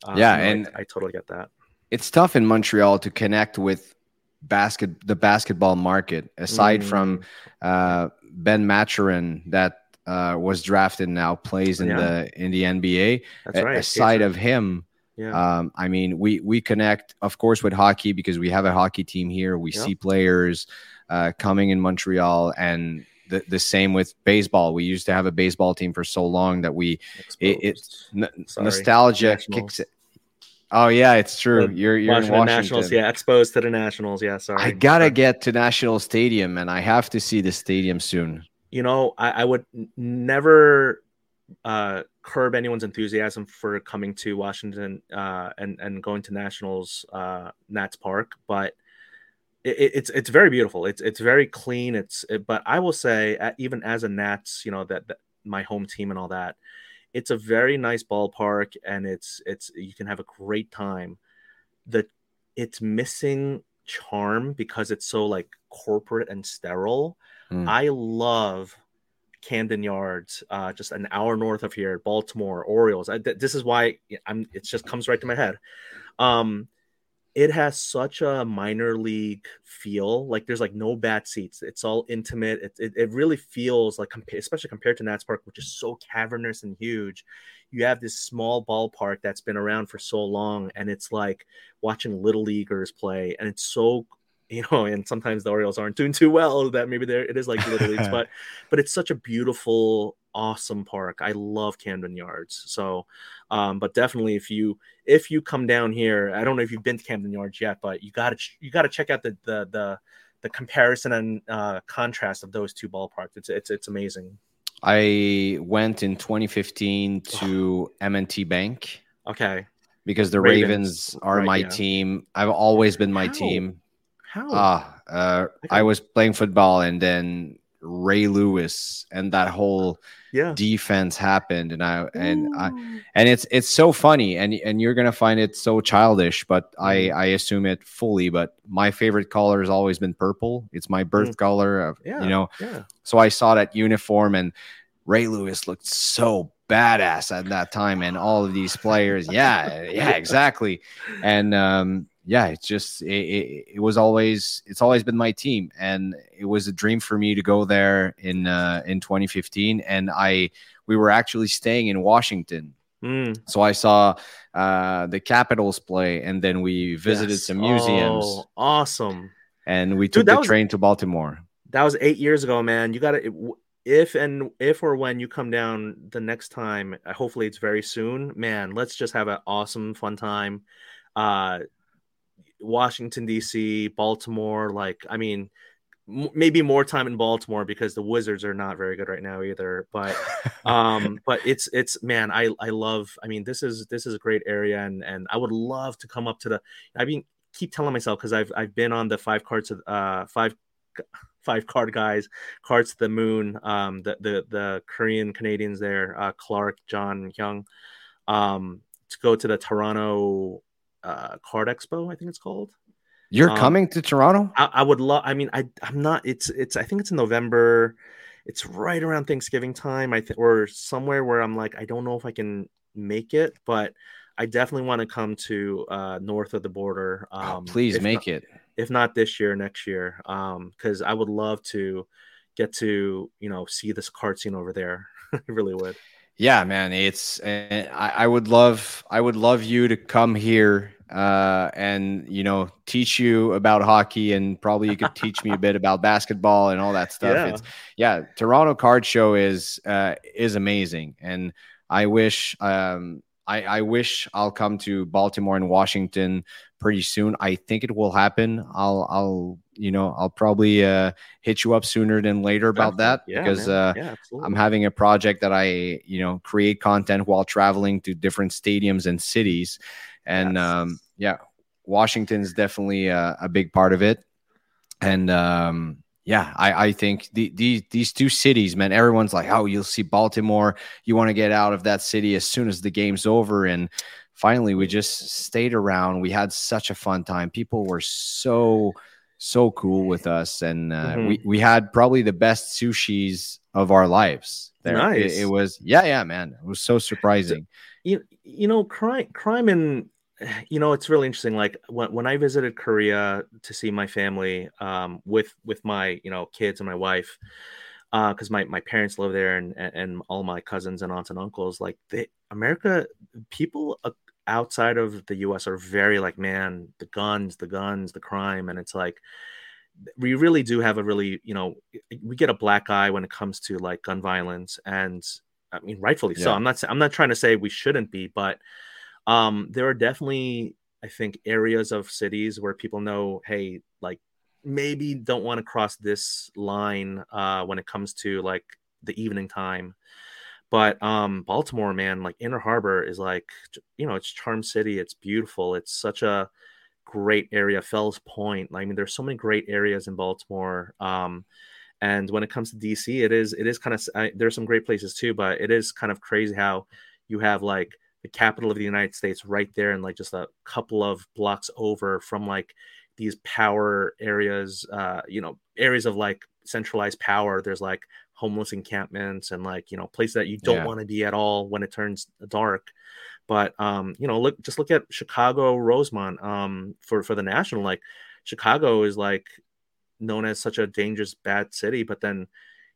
Uh, yeah, and I, I totally get that. It's tough in Montreal to connect with basket the basketball market aside mm. from uh, Ben Mathurin that uh, was drafted now plays in yeah. the in the NBA. That's right. Aside of him, yeah. Um, I mean, we we connect, of course, with hockey because we have a hockey team here. We see players uh, coming in Montreal, and the, the same with baseball. We used to have a baseball team for so long that we it, it's n- nostalgia kicks it. Oh yeah, it's true. You're you're in Washington. Nationals, yeah, exposed to the Nationals. Yeah, sorry. I gotta get to National Stadium, and I have to see the stadium soon you know, I, I would never uh, curb anyone's enthusiasm for coming to Washington uh, and and going to Nationals uh, Nats Park, but it, it's it's very beautiful. It's it's very clean. It's it, but I will say even as a Nats, you know that, that my home team and all that, it's a very nice ballpark and it's it's you can have a great time. The it's missing charm because it's so like corporate and sterile Mm. I love Camden Yards, uh, just an hour north of here, Baltimore Orioles. I, th- this is why I'm. It just comes right to my head. Um, it has such a minor league feel. Like there's like no bad seats. It's all intimate. It, it, it really feels like, especially compared to Nats Park, which is so cavernous and huge. You have this small ballpark that's been around for so long, and it's like watching little leaguers play, and it's so you know, and sometimes the Orioles aren't doing too well. That maybe there it is like little leagues, but but it's such a beautiful, awesome park. I love Camden Yards. So, um, but definitely if you if you come down here, I don't know if you've been to Camden Yards yet, but you gotta you gotta check out the the the the comparison and uh, contrast of those two ballparks. It's it's it's amazing. I went in 2015 to M&T Bank Okay. because the Ravens, Ravens, are right, my yeah. team. I've always been my How? team. How? Ah, uh, Okay. I was playing football and then Ray Lewis and that whole yeah. defense happened and I and I and it's it's so funny and and you're gonna find it so childish but i Mhm. i assume it fully but my favorite color has always been purple it's my birth color of, Mm. Yeah. you know Yeah. so i saw that uniform and ray lewis looked so badass at that time and all of these players yeah yeah exactly and um yeah it's just it, it, it was always it's always been my team and it was a dream for me to go there in uh in 2015 and i we were actually staying in washington Mm, so I saw uh, the Capitals play, and then we visited yes. some museums, Oh, awesome. and we took that the was- train to Baltimore. That was eight years ago, man. You got to if and if or when you come down the next time. Hopefully, it's very soon. Man, let's just have an awesome, fun time. Uh, Washington D.C., Baltimore. Like, I mean, m- maybe more time in Baltimore because the Wizards are not very good right now either. But um but it's it's man i i love i mean this is this is a great area and and i would love to come up to the i mean keep telling myself because i've i've been on the five cards of uh five five card guys cards to the moon um the the the korean canadians there uh clark john young um to go to the toronto uh card expo i think it's called You're Um, coming to Toronto? I, I would love. I mean, I I'm not. It's it's. I think it's in November. It's right around Thanksgiving time. I think or somewhere where I'm like, I don't know if I can make it, but I definitely want to come to uh, north of the border. Um, Oh, please make not, it. if not this year, next year. Um, because I would love to get to you know see this card scene over there. I really would. Yeah, man. It's uh, I, I would love I would love you to come here uh, and you know teach you about hockey and probably you could teach me a bit about basketball and all that stuff. Yeah. It's yeah, Toronto Card Show is uh, is amazing, and I wish um, I, I wish I'll come to Baltimore and Washington pretty soon. I think it will happen. I'll I'll you know I'll probably uh, hit you up sooner than later about that Yeah, because uh, yeah. I'm having a project that I, you know, create content while traveling to different stadiums and cities. And Yes. um, yeah, Washington's definitely a, a big part of it. And um, yeah, I, I think the, the, these two cities, man, everyone's like, oh, you'll see Baltimore. You want to get out of that city as soon as the game's over. And finally, we just stayed around. We had such a fun time. People were so, so cool with us. And uh, Mhm. we, we had probably the best sushis of our lives there. It- It, was, yeah, yeah, man. It was so surprising. you you know crime crime in you know it's really interesting like when, when i visited korea to see my family um with with my you know kids and my wife uh because my my parents live there and, and all my cousins and aunts and uncles like they america people uh, outside of the us are very like man the guns the guns the crime and it's like we really do have a really you know we get a black eye when it comes to like gun violence and i mean rightfully so. I'm not i'm not trying to say we shouldn't be but um there are definitely i think areas of cities where people know hey like maybe don't want to cross this line uh when it comes to like the evening time. But um baltimore man like inner harbor is like you know it's charm city. It's beautiful. It's such a great area. Fells point i mean there's so many great areas in baltimore. Um and when it comes to dc it is it is kind of I, there's some great places too but it is kind of crazy how you have like the capital of the united states right there and like just a couple of blocks over from like these power areas uh you know areas of like centralized power there's like homeless encampments and like you know places that you don't Yeah. want to be at all when it turns dark but um you know look just look at chicago rosemont um for for the national like chicago is like known as such a dangerous bad city but then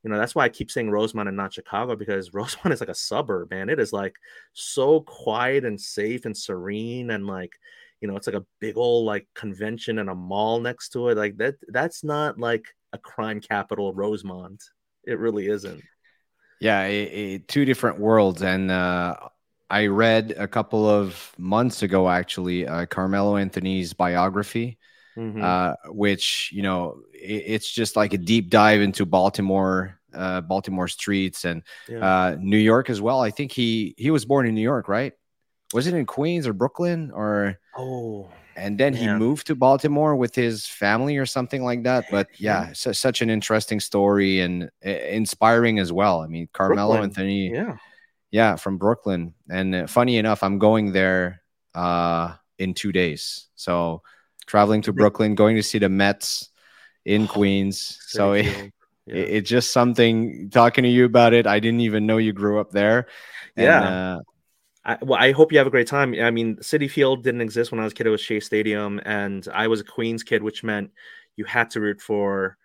you know that's why i keep saying rosemont and not chicago because rosemont is like a suburb man it is like so quiet and safe and serene and like you know it's like a big old like convention and a mall next to it like that that's not like a crime capital rosemont it really isn't Yeah, it, it, two different worlds. And uh, I read a couple of months ago, actually, uh, Carmelo Anthony's biography, Mhm. uh, which, you know, it, it's just like a deep dive into Baltimore uh, Baltimore streets and Yeah. uh, New York as well. I think he he was born in New York, right? Was it in Queens or Brooklyn or? oh, And then he moved to Baltimore with his family or something like that. But yeah, su- such an interesting story and uh, inspiring as well. I mean, Carmelo Brooklyn. Anthony, yeah. yeah, from Brooklyn. And uh, funny enough, I'm going there uh, in two days. So traveling to Brooklyn, going to see the Mets in Queens. So it. Yeah. it- it's just something talking to you about it. I didn't even know you grew up there. And, Yeah. uh, I, well, I hope you have a great time. I mean, Citi Field didn't exist when I was a kid. It was Shea Stadium, and I was a Queens kid, which meant you had to root for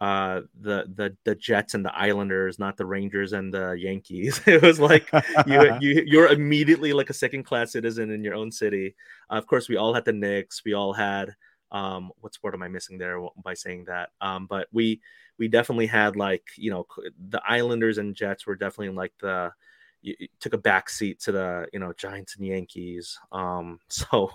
uh, the the the Jets and the Islanders, not the Rangers and the Yankees. It was like you you you're immediately like a second class citizen in your own city. of course, we all had the Knicks. We all had um, what sport am I missing there by saying that? Um, but we we definitely had like you know the Islanders and Jets were definitely like the took a back seat to the you know Giants and Yankees. Um, so,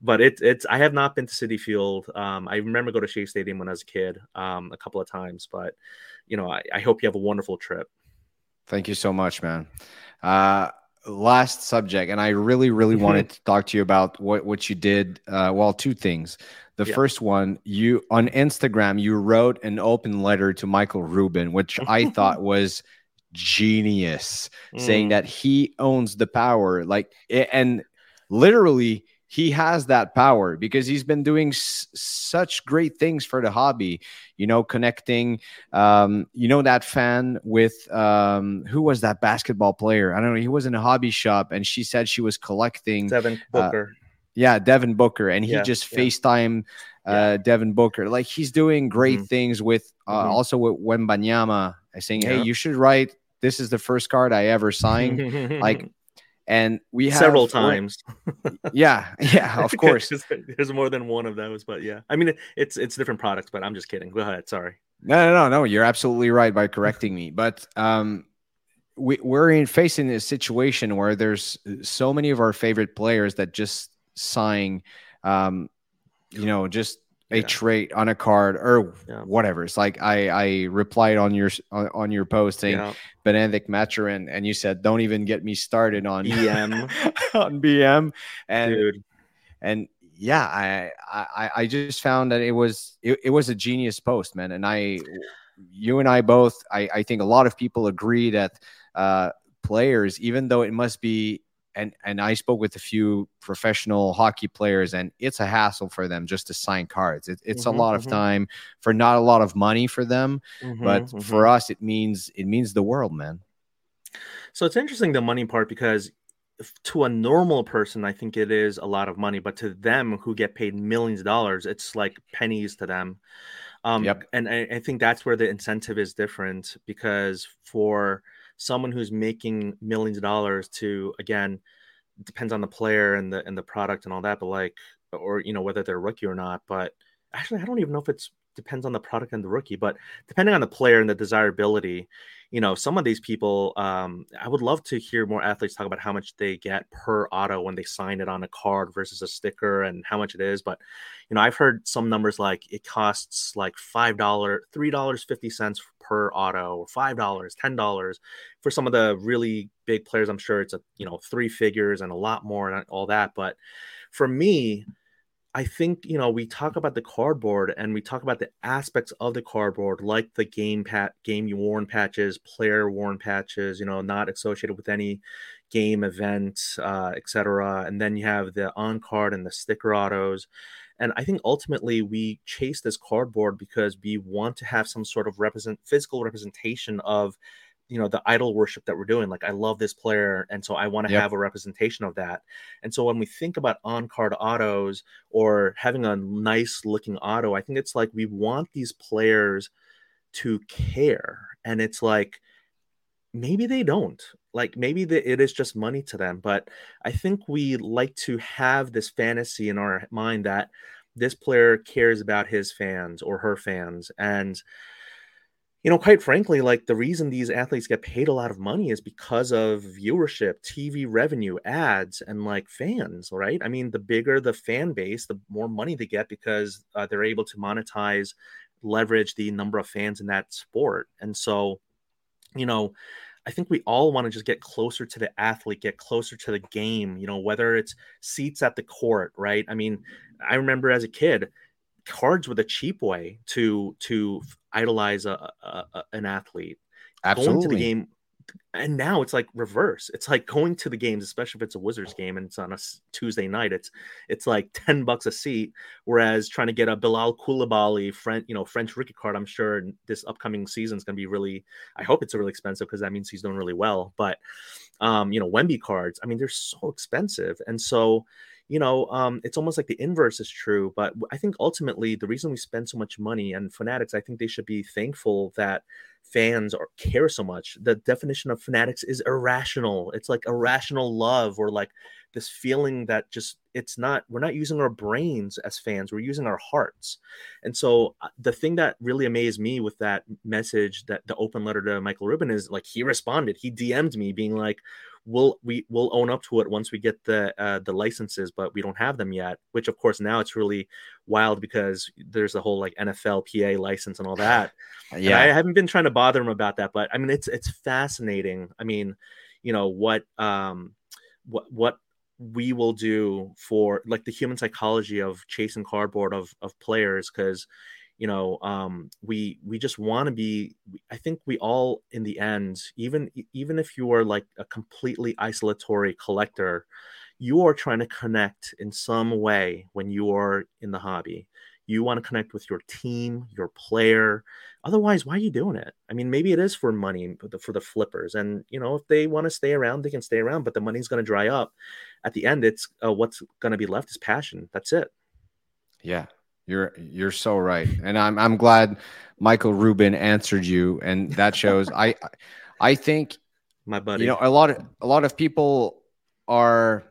but it, it's I have not been to Citi Field. Um, I remember go to Shea Stadium when I was a kid um, a couple of times, but you know I, I hope you have a wonderful trip. Thank you so much, man. Uh, last subject, and I really, really wanted to talk to you about what what you did. Uh, well, two things. The Yeah. first one, you on Instagram, you wrote an open letter to Michael Rubin, which I thought was genius, saying Mm. that he owns the power, like, and literally. He has that power because he's been doing s- such great things for the hobby, you know, connecting um, you know that fan with um, who was that basketball player? I don't know. He was in a hobby shop, and she said she was collecting. Devin uh, Booker. Yeah, Devin Booker, and he Yeah, just yeah. FaceTime uh, Devin Booker. Like he's doing great Mhm. things with uh, Mhm. also with Wembanyama, uh, saying, "Hey, you should write. This is the first card I ever signed." like, and we have several times. Yeah, yeah, of course. There's- There's more than one of those, but yeah. I mean, it's it's different products, but I'm just kidding. Go ahead. Sorry. No, no, no, no. You're absolutely right by correcting me. But um, we, we're in facing a situation where there's so many of our favorite players that just sign, um, you know, just a Yeah. trait on a card or Yeah. whatever. It's like I, I replied on your on, on your post saying Yeah. Bennedict Mathurin, and you said, "Don't even get me started on BM. on BM." And Dude. and yeah I, I i just found that it was it, it was a genius post man and i you and i both i i think a lot of people agree that uh players even though it must be and and i spoke with a few professional hockey players and it's a hassle for them just to sign cards it, it's Mhm, a lot of mhm. time for not a lot of money for them but Mhm, mhm. for us it means it means the world man So it's interesting the money part because to a normal person, I think it is a lot of money, but to them who get paid millions of dollars, it's like pennies to them. Um, Yep. And I, I think that's where the incentive is different because for someone who's making millions of dollars to again depends on the player and the and the product and all that, but like or you know whether they're rookie or not. But actually, I don't even know if it's depends on the product and the rookie, but depending on the player and the desirability, you know, some of these people, um, I would love to hear more athletes talk about how much they get per auto when they sign it on a card versus a sticker and how much it is. But, you know, I've heard some numbers like it costs like $5, $3.50 per auto, or $5, $10 for some of the really big players. I'm sure it's a, you know, three figures and a lot more and all that. But for me, I think you know we talk about the cardboard and we talk about the aspects of the cardboard, like the game pat game worn patches, player worn patches, you know, not associated with any game event, uh, etc. And then you have the on card and the sticker autos. And I think ultimately we chase this cardboard because we want to have some sort of represent physical representation of you know the idol worship that we're doing like i love this player and so i want to Yep. have a representation of that and so when we think about on card autos or having a nice looking auto i think it's like we want these players to care and it's like maybe they don't like maybe the, it is just money to them but i think we like to have this fantasy in our mind that this player cares about his fans or her fans and you know quite frankly like the reason these athletes get paid a lot of money is because of viewership tv revenue ads and like fans right i mean the bigger the fan base the more money they get because uh, they're able to monetize leverage the number of fans in that sport and so you know, I think we all want to just get closer to the athlete, get closer to the game, you know, whether it's seats at the court, right? I mean, I remember as a kid, cards were the cheap way to to idolize a, a, a an athlete. Absolutely. Going to the game and now it's like reverse. It's like going to the games, especially if it's a Wizards game and it's on a Tuesday night. It's it's like ten bucks a seat. Whereas trying to get a Bilal Coulibaly, French, you know, French rookie card, I'm sure this upcoming season is going to be really. I hope it's really expensive because that means he's doing really well. But um, you know, Wemby cards, I mean, they're so expensive, and so you know, um, it's almost like the inverse is true. But I think ultimately the reason we spend so much money and fanatics, I think they should be thankful that fans or care so much. The definition of fanatics is irrational. It's like irrational love or like this feeling that just it's not we're not using our brains as fans we're using our hearts and so uh, the thing that really amazed me with that message that the open letter to michael rubin is like he responded he dm'd me being like we'll we will own up to it once we get the uh, the licenses, but we don't have them yet. Which of course now it's really wild because there's a whole like NFL PA license and all that. yeah, and I haven't been trying to bother him about that, but I mean it's it's fascinating. I mean, you know what um what what we will do for like the human psychology of chasing cardboard of of players because you know um, we we just want to be i think we all in the end even even if you are like a completely isolatory collector you are trying to connect in some way when you are in the hobby. You want to connect with your team your player. Otherwise why are you doing it? I mean maybe it is for money for the, flippers. And you know if they want to stay around they can stay around but the money's going to dry up. At the end it's uh, what's going to be left is passion. That's it. Yeah you're you're so right, and I'm I'm glad Michael Rubin answered you, and that shows. I I think my buddy. You know, a lot of a lot of people are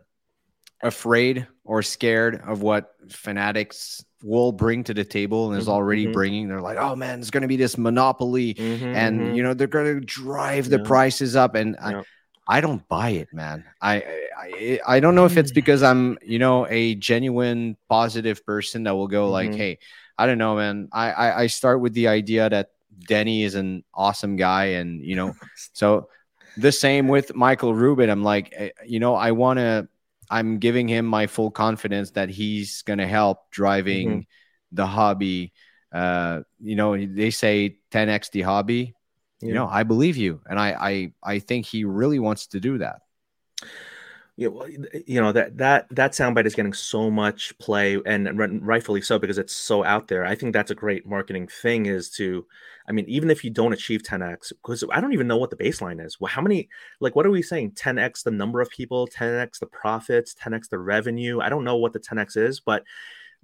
afraid or scared of what fanatics will bring to the table and is mm-hmm, already mm-hmm. bringing. They're like, oh man, it's going to be this monopoly, mm-hmm, and mm-hmm. you know they're going to drive the yeah. prices up. And yeah. I, don't buy it, man. I I, I don't know if it's mm. because I'm, you know, a genuine positive person that will go like, mm-hmm. hey, I don't know, man. I, I, I start with the idea that Denny is an awesome guy, and you know, so the same with Michael Rubin. I'm like, eh, you know, I want to. I'm giving him my full confidence that he's going to help driving mm-hmm. the hobby. Uh, you know, they say 10x the hobby. Yeah. You know, I believe you, and I, I, I think he really wants to do that you know, you know that that that soundbite is getting so much play and rightfully so because it's so out there. I think that's a great marketing thing is to, I mean, even if you don't achieve 10x, because I don't even know what the baseline is. Well, how many, like, what are we saying? 10x the number of people, 10x the profits, 10x the revenue. I don't know what the 10x is, but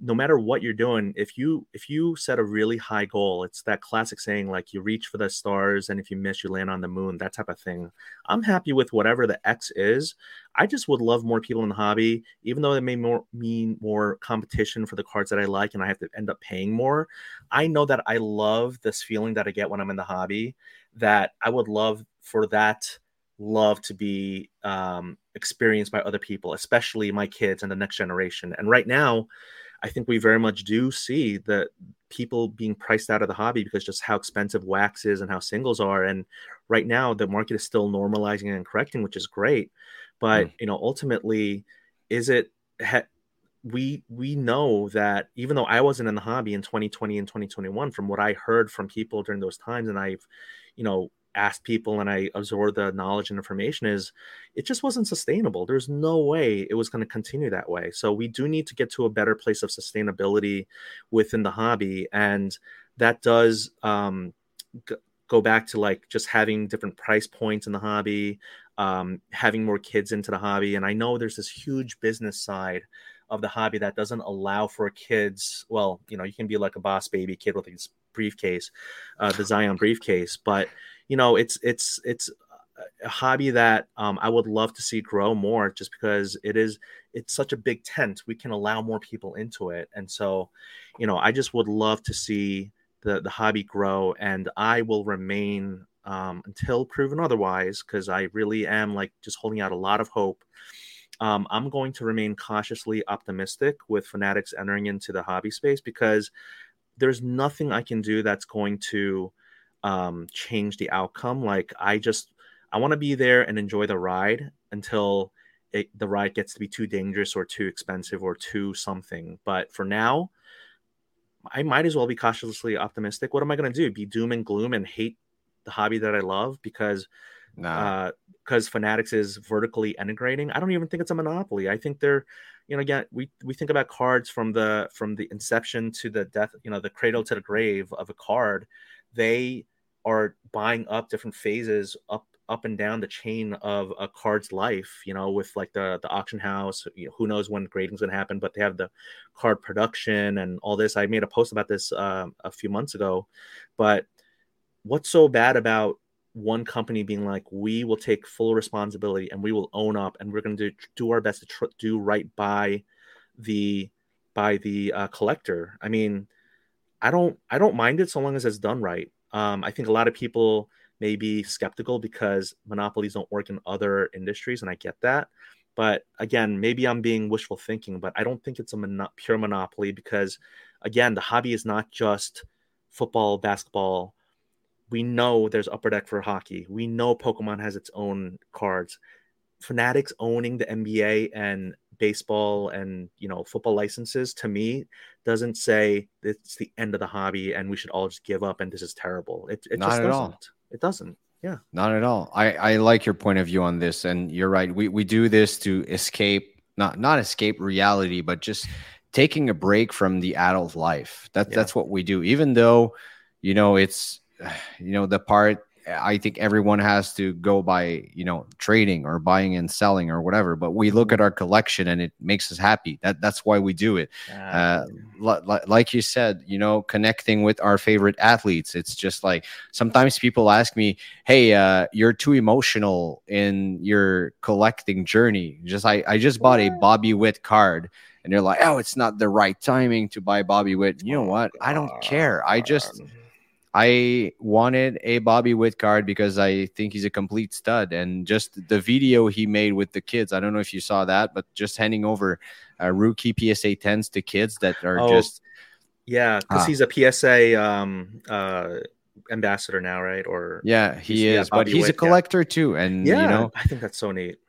no matter what you're doing if you if you set a really high goal it's that classic saying like you reach for the stars and if you miss you land on the moon that type of thing. I'm happy with whatever the x is. I just would love more people in the hobby even though it may more mean more competition for the cards that i like and i have to end up paying more. I know that i love this feeling that i get when i'm in the hobby that i would love for that love to be um, experienced by other people especially my kids and the next generation. And right now I think we very much do see that people being priced out of the hobby because just how expensive wax is and how singles are. And right now, the market is still normalizing and correcting, which is great. But mm. you know, ultimately, is it? Ha- we we know that even though I wasn't in the hobby in 2020 and 2021, from what I heard from people during those times, and I've, you know, asked people and I absorbed the knowledge and information is it just wasn't sustainable. There's no way it was going to continue that way. So we do need to get to a better place of sustainability within the hobby. And that does um, g- go back to like just having different price points in the hobby, um, having more kids into the hobby. And I know there's this huge business side of the hobby that doesn't allow for kids. Well, you know, you can be like a boss baby kid with a briefcase, uh, the Zion briefcase, but you know, it's it's it's a hobby that um, I would love to see grow more, just because it is it's such a big tent. We can allow more people into it, and so, you know, I just would love to see the the hobby grow, and I will remain um, until proven otherwise, because I really am like just holding out a lot of hope. Um, I'm going to remain cautiously optimistic with fanatics entering into the hobby space because there's nothing I can do that's going to um, change the outcome. Like I just I want to be there and enjoy the ride until it, the ride gets to be too dangerous or too expensive or too something. But for now, I might as well be cautiously optimistic. What am I going to do? Be doom and gloom and hate the hobby that I love because Nah. because uh, Fanatics is vertically integrating. I don't even think it's a monopoly. I think they're, you know, again, we we think about cards from the from the inception to the death, you know, the cradle to the grave of a card. They are buying up different phases up up and down the chain of a card's life, you know, with like the the auction house, you know, who knows when grading's going to happen, but they have the card production and all this. I made a post about this uh, a few months ago, but what's so bad about one company being like, we will take full responsibility and we will own up and we're going to do, our best to tr- do right by the by the uh, collector. I mean, I don't I don't mind it so long as it's done right. Um, I think a lot of people may be skeptical because monopolies don't work in other industries, and I get that. But again, maybe I'm being wishful thinking, but I don't think it's a mon- pure monopoly because, again, the hobby is not just football, basketball, we know there's upper deck for hockey. We know Pokemon has its own cards. Fanatics owning the NBA and baseball and you know football licenses to me doesn't say it's the end of the hobby and we should all just give up and this is terrible. It, it Not just doesn't. all. It doesn't. Yeah. Not at all. I, I like your point of view on this, and you're right. We we do this to escape not not escape reality, but just taking a break from the adult life. That Yeah. that's what we do. Even though, you know, it's you know the part I think everyone has to go by you know trading or buying and selling or whatever. But we look at our collection and it makes us happy. That that's why we do it. Uh, li- li- like you said, you know, connecting with our favorite athletes. It's just like sometimes people ask me, "Hey, uh, you're too emotional in your collecting journey." Just I, I just bought a Bobby Witt card, and they're like, "Oh, it's not the right timing to buy Bobby Witt." You know what? I don't care. I just I wanted a Bobby Witt card because I think he's a complete stud. And just the video he made with the kids, I don't know if you saw that, but just handing over uh, rookie PSA 10s to kids that are Oh, just yeah, because Ah. he's a PSA um, uh, ambassador now, right? Or yeah, he yeah, is, but Bobby he's a Witt, yeah. collector too. And yeah, you know, I think that's so neat.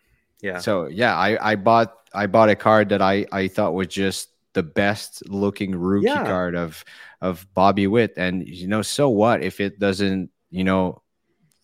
Yeah. so yeah, I I bought I bought a card that I I thought was just the best looking rookie Yeah. card of of Bobby Witt, and you know, so what if it doesn't, you know.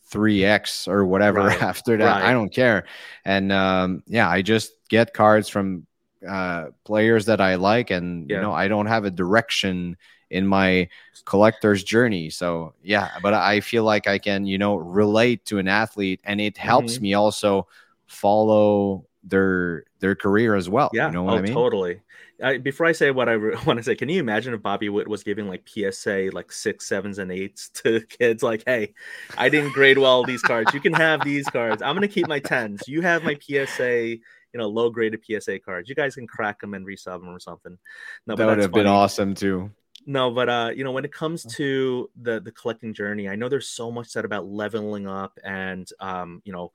3x or whatever Right, after that i don't care and um yeah i just get cards from uh players that i like and Yeah. you know i don't have a direction in my collector's journey so yeah but i feel like i can you know relate to an athlete and it helps Mm-hmm. me also follow their their career as well Yeah. you know what oh, i mean totally. I, before I say what I re- want to say, can you imagine if Bobby Witt was giving like PSA like six, sevens, and eights to kids? Like, hey, I didn't grade well these cards. You can have these cards. I'm gonna keep my tens. You have my PSA, you know, low graded PSA cards. You guys can crack them and resub them or something. No, that would have been awesome too No, but uh, you know, when it comes to the the collecting journey, I know there's so much said about leveling up and um, you know,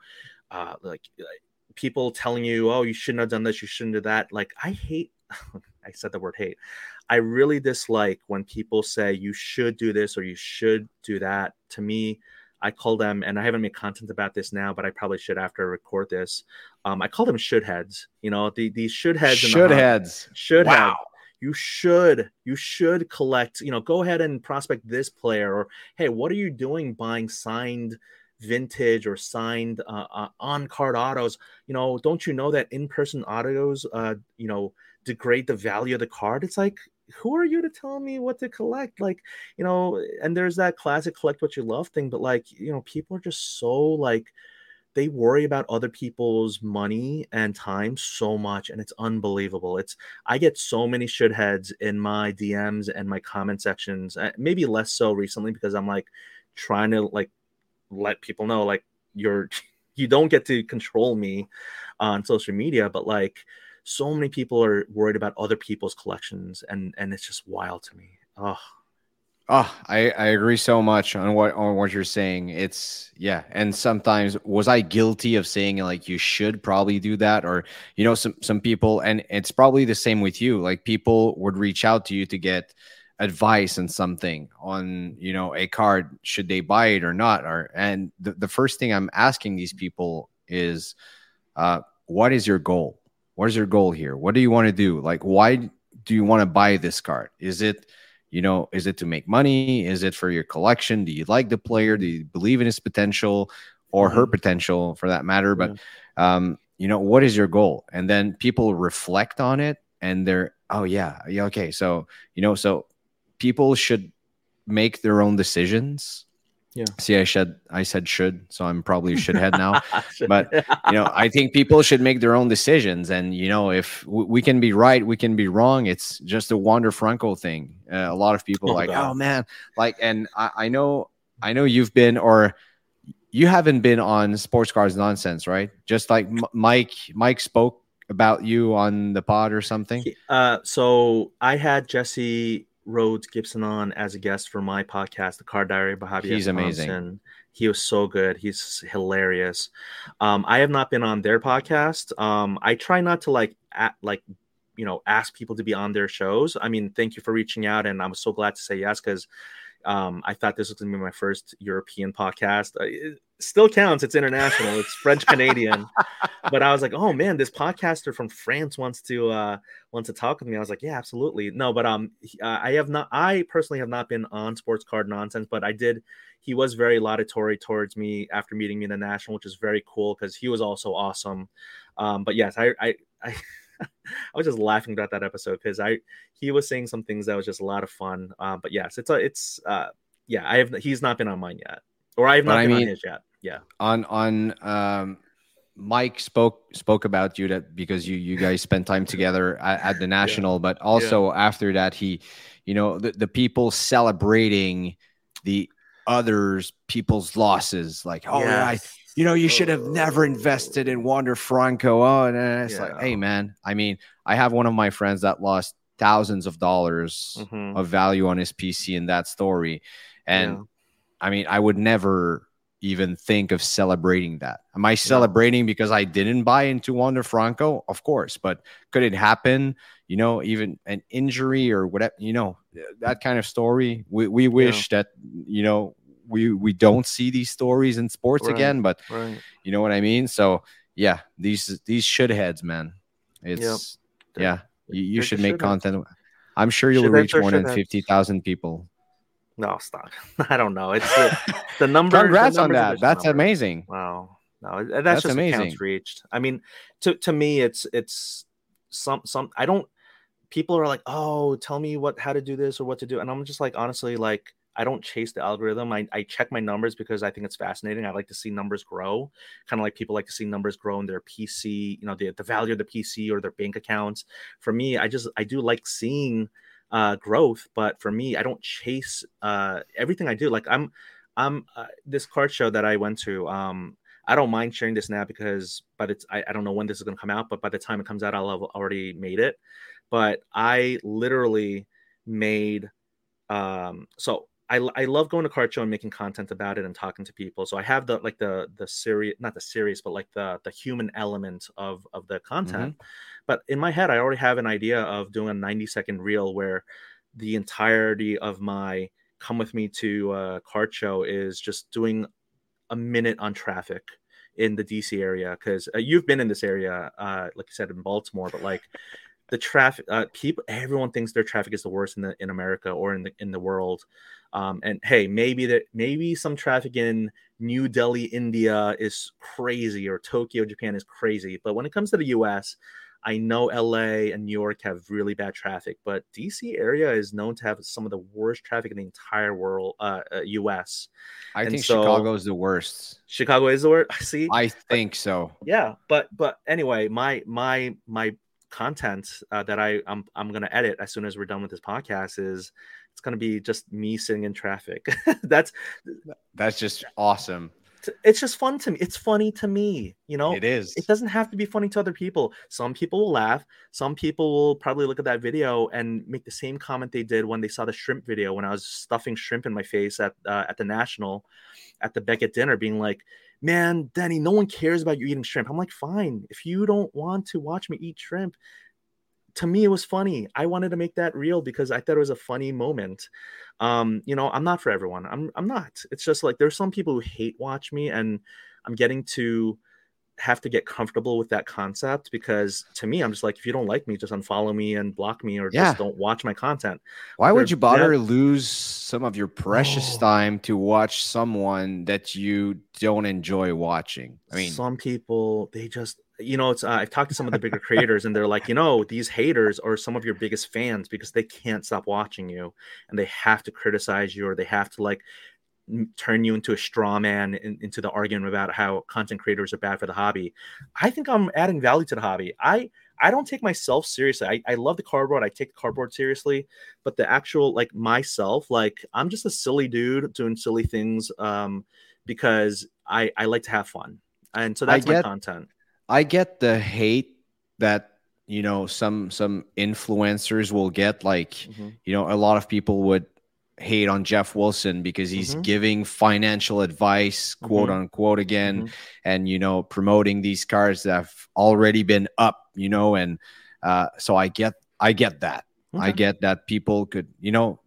uh, like uh, people telling you, oh, you shouldn't have done this, you shouldn't do that. Like, I hate. I said the word hate. I really dislike when people say you should do this or you should do that. To me, I call them, and I haven't made content about this now, but I probably should after I record this. Um, I call them should heads. You know, the, these should heads. should heads should have Wow. you should you should collect you know go ahead and prospect this player or hey what are you doing buying signed vintage or signed uh, uh, on card autos you know don't you know that in-person autos uh you know degrade the value of the card it's like who are you to tell me what to collect? Like you know and there's that classic collect what you love thing but like you know people are just so like they worry about other people's money and time so much and it's unbelievable. It's i get so many should heads in my dms and my comment sections uh, maybe less so recently because i'm like trying to like let people know like you're you don't get to control me on social media but like so many people are worried about other people's collections and and it's just wild to me oh Oh, I, I agree so much on what on what you're saying. It's yeah, and sometimes was I guilty of saying like you should probably do that, or you know some some people, and it's probably the same with you. Like people would reach out to you to get advice on something on you know a card should they buy it or not or and the, the first thing i'm asking these people is uh, what is your goal what is your goal here? What do you want to do? Like why do you want to buy this card? Is it you know is it to make money? Is it for your collection? Do you like the player? Do you believe in his potential or her Mm-hmm. potential for that matter? But um you know what is your goal? And then people reflect on it and they're oh yeah yeah okay so you know so people should make their own decisions Yeah. see i said i said should so i'm probably a shouldhead now. But you know i think people should make their own decisions. And you know if w- we can be right we can be wrong it's just a wander franco thing. Uh, a lot of people Oh, like God. oh man like and I, I know i know you've been or you haven't been on Sports Cards Nonsense right? Just like M- mike mike spoke about you on the pod or something. Uh, so I had Jesse Rhodes Gibson on as a guest for my podcast, The Car Diary by Javier He's amazing. He was so good. He's hilarious. Um, I have not been on their podcast. Um, I try not to like at, like you know ask people to be on their shows. I mean, thank you for reaching out, and I'm so glad to say yes because um, I thought this was going to be my first European podcast. Uh, It still counts. It's international. It's French Canadian. but I was like, oh man, this podcaster from France wants to uh, wants to talk with me. I was like, yeah, absolutely. No, but um, uh, I have not. I personally have not been on Sports Card Nonsense, but I did. He was very laudatory towards me after meeting me in the national, which is very cool because he was also awesome. Um, but yes, I I. I I was just laughing about that episode because I he was saying some things that was just a lot of fun. Uh, but yes, it's a it's uh yeah I have he's not been on mine yet, or I have But not I been mean- on his yet. Yeah, on on um Mike spoke spoke about you that because you you guys spent time together at, at the national, but also after that he, you know, the, the people celebrating the others people's losses, like oh yeah, I, Yes. You know, you should have never invested in Wander Franco. Oh, and it's like, hey man, I mean, I have one of my friends that lost thousands of dollars Mhm. of value on his PC in that story, and Yeah. I mean, I would never even think of celebrating that. Am I celebrating because I didn't buy into Wander Franco? Of course, but could it happen? You know, even an injury or whatever, you know, that kind of story. We, we wish that, you know, we, we don't see these stories in sports Right. again, but right. you know what I mean? So yeah, these, these shitheads, man. It's, They're- yeah, you, you should make shitheads. content. I'm sure you'll Shitheads reach more than shitheads. 50,000 people. No, stop. I don't know. It's the, the number. the Congrats on that. That's numbers. amazing. Wow. No, that's, That's just amazing. reached. I mean, to to me, it's it's some some. I don't. People are like, oh, tell me what how to do this or what to do, and I'm just like, honestly, like I don't chase the algorithm. I, I check my numbers because I think it's fascinating. I like to see numbers grow, kind of like people like to see numbers grow in their PC, you know, the, the value of the PC or their bank accounts. For me, I just I do like seeing uh, growth, but for me, I don't chase uh, everything I do. Like I'm I'm uh, this card show that I went to. Um, I don't mind sharing this now because by the t- I, I don't know when this is going to come out, but by the time it comes out, I'll have already made it. But I literally made um so I, I love going to card show and making content about it and talking to people. So I have the like the the serious not the serious but like the the human element of of the content. But in my head, I already have an idea of doing a 90 second reel where the entirety of my come with me to a card show is just doing a minute on traffic in the DC area because uh, you've been in this area, uh, like you said in Baltimore, but like the traffic, uh, people, everyone thinks their traffic is the worst in the in America or in the in the world. Um, and hey, maybe that maybe some traffic in New Delhi, India is crazy, or Tokyo, Japan is crazy. But when it comes to the U.S., I know LA and New York have really bad traffic, but DC area is known to have some of the worst traffic in the entire world, uh, uh US. I And think so- Chicago is the worst. Chicago is the word. See, I think so. yeah, but but anyway, my my my content uh, that I I'm I'm gonna edit as soon as we're done with this podcast is it's gonna be just me sitting in traffic. That's That's just awesome. it's just fun to me. It's funny to me, you know. It is. it doesn't have to be funny to other people. Some people will laugh. Some people will probably look at that video and make the same comment they did when they saw the shrimp video when I was stuffing shrimp in my face at uh, at the national, at the Beckett dinner, being like, "Man, Denny, no one cares about you eating shrimp." I'm like, "Fine, if you don't want to watch me eat shrimp." to me it was funny i wanted to make that reel because i thought it was a funny moment um you know i'm not for everyone i'm i'm not it's just like there's some people who hate watch me and i'm getting to have to get comfortable with that concept because to me i'm just like if you don't like me just unfollow me and block me or Yeah. just don't watch my content Why would They're you bother lose some of your precious Oh. time to watch someone that you don't enjoy watching? I mean, some people they just you know it's uh, i've talked to some of the bigger creators and they're like you know these haters are some of your biggest fans because they can't stop watching you and they have to criticize you or they have to like turn you into a straw man in, into the argument about how content creators are bad for the hobby. I think i'm adding value to the hobby. I i don't take myself seriously. I, I love the cardboard. I take the cardboard seriously. But the actual like myself like i'm just a silly dude doing silly things um because i i like to have fun. And so I that's my content. I get the hate that you know some some influencers will get. Like Mhm. you know, a lot of people would hate on Jeff Wilson because he's Mhm. giving financial advice, quote Mhm. unquote, again, Mhm. and you know, promoting these cars that have already been up. You know, and uh, so I get I get that. I get that people could, you know,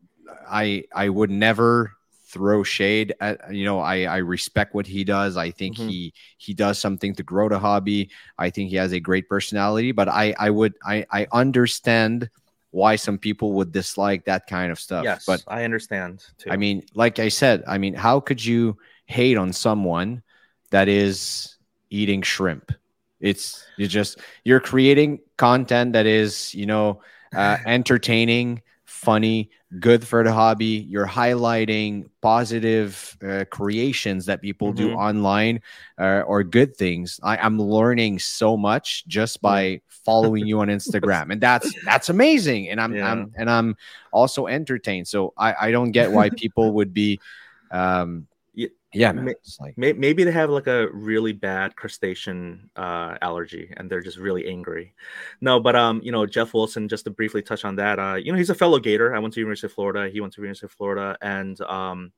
I I would never throw shade at you know I I respect what he does. I think Mhm. he he does something to grow the hobby. I think he has a great personality, but I I would I I understand why some people would dislike that kind of stuff. yes But i understand too I mean, like I said, I mean, how could you hate on someone that is eating shrimp? It's you just you're creating content that is, you know, uh, entertaining, funny, good for the hobby. You're highlighting positive uh, creations that people do Mhm. online uh, or good things. I, I'm learning so much just by following you on Instagram, and that's that's amazing. And I'm, Yeah. I'm and I'm also entertained. So I, I don't get why people would be, um, Ye- yeah, man. Like May- maybe they have like a really bad crustacean uh, allergy and they're just really angry. No, but um, you know, Jeff Wilson. Just to briefly touch on that, uh, you know, he's a fellow Gator. I went to University of Florida. He went to University of Florida, and um,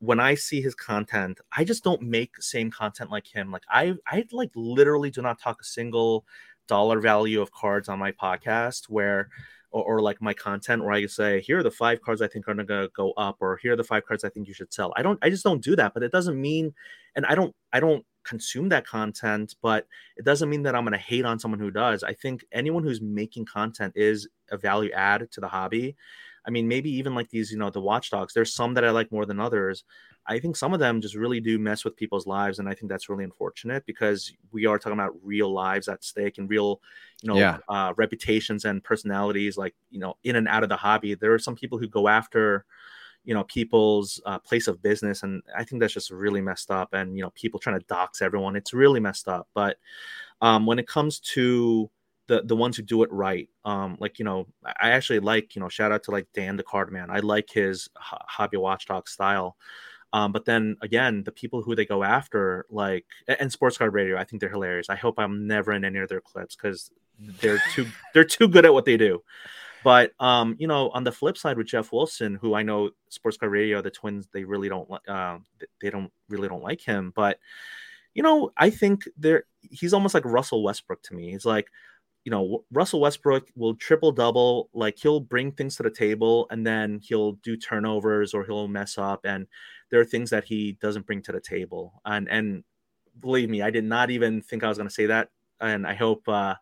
when I see his content, I just don't make same content like him. Like I, I like literally do not talk a single dollar value of cards on my podcast where. Or, or like my content where I say, here are the five cards I think are gonna go up, or here are the five cards I think you should sell. I don't, I just don't do that. But it doesn't mean, and I don't, I don't consume that content, but it doesn't mean that I'm gonna hate on someone who does. I think anyone who's making content is a value add to the hobby. I mean, maybe even like these, you know, the watchdogs. There's some that I like more than others. I think some of them just really do mess with people's lives, and I think that's really unfortunate because we are talking about real lives at stake and real, you know, Yeah. uh, reputations and personalities. Like you know, in and out of the hobby, there are some people who go after, you know, people's uh, place of business, and I think that's just really messed up. And you know, people trying to dox everyone, it's really messed up. But um, when it comes to the the ones who do it right, um, like you know, I actually like you know, shout out to like Dan the Card Man. I like his ho- hobby watchdog style. Um, but then again, the people who they go after, like and Sports Card Radio, I think they're hilarious. I hope I'm never in any of their clips because they're too they're too good at what they do. But um, you know, on the flip side with Jeff Wilson, who I know Sports Card Radio, the Twins, they really don't like. Uh, they don't really don't like him. But you know, I think they're he's almost like Russell Westbrook to me. He's like, you know, Russell Westbrook will triple double, like he'll bring things to the table and then he'll do turnovers or he'll mess up. And there are things that he doesn't bring to the table. And and believe me, I did not even think I was going to say that. And I hope, uh,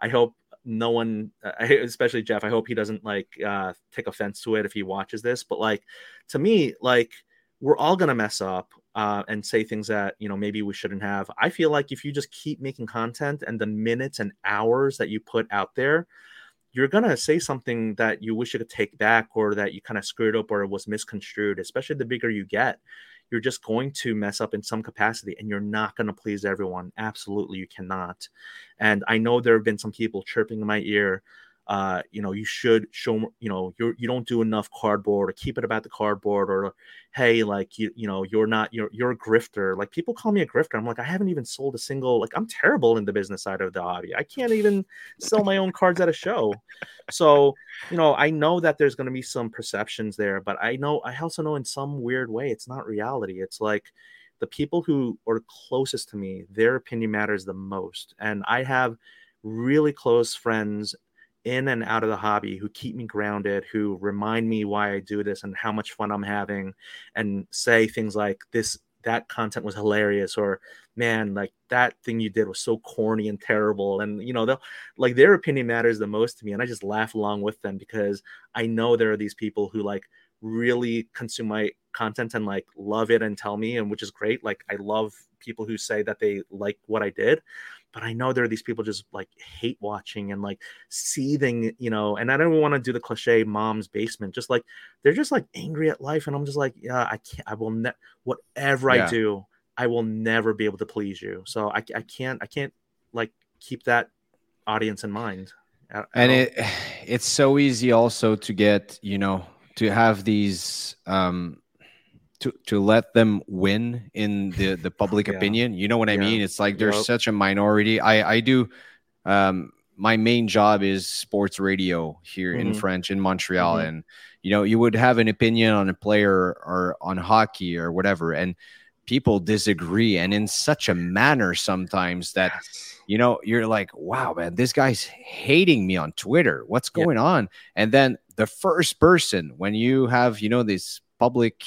I hope no one, uh, especially Jeff, I hope he doesn't like uh, take offense to it if he watches this. But like to me, like we're all going to mess up uh, and say things that you know maybe we shouldn't have. I feel like if you just keep making content and the minutes and hours that you put out there, you're gonna say something that you wish you could take back or that you kind of screwed up or it was misconstrued. Especially the bigger you get, you're just going to mess up in some capacity, and you're not going to please everyone. Absolutely, you cannot. And I know there have been some people chirping in my ear uh, you know, you should show, you know, you're you don't do enough cardboard or keep it about the cardboard or hey, like you, you know, you're not you're you're a grifter. Like people call me a grifter. I'm like, I haven't even sold a single, like I'm terrible in the business side of the hobby. I can't even sell my own cards at a show. So, you know, I know that there's gonna be some perceptions there, but I know I also know in some weird way it's not reality. It's like the people who are closest to me, their opinion matters the most. And I have really close friends in and out of the hobby who keep me grounded, who remind me why I do this and how much fun I'm having, and say things like this that content was hilarious or man like that thing you did was so corny and terrible and you know they'll like their opinion matters the most to me and i just laugh along with them because i know there are these people who like really consume my content and like love it and tell me and which is great like i love people who say that they like what i did but i know there are these people just like hate watching and like seething you know and i don't want to do the cliche mom's basement just like they're just like angry at life and i'm just like yeah i can't i will ne- whatever Yeah. i do i will never be able to please you so i, I can't i can't like keep that audience in mind at- and it it's so easy also to get you know to have these um to to let them win in the the public Yeah. opinion you know what i Yeah. mean it's like there's Yup. such a minority i i do um my main job is sports radio here in Mhm. french in montreal Mhm. and you know you would have an opinion on a player or on hockey or whatever and people disagree and in such a manner sometimes that you know, you're like, wow, man, this guy's hating me on Twitter. What's Yeah. going on? And then the first person, when you have, you know, this public,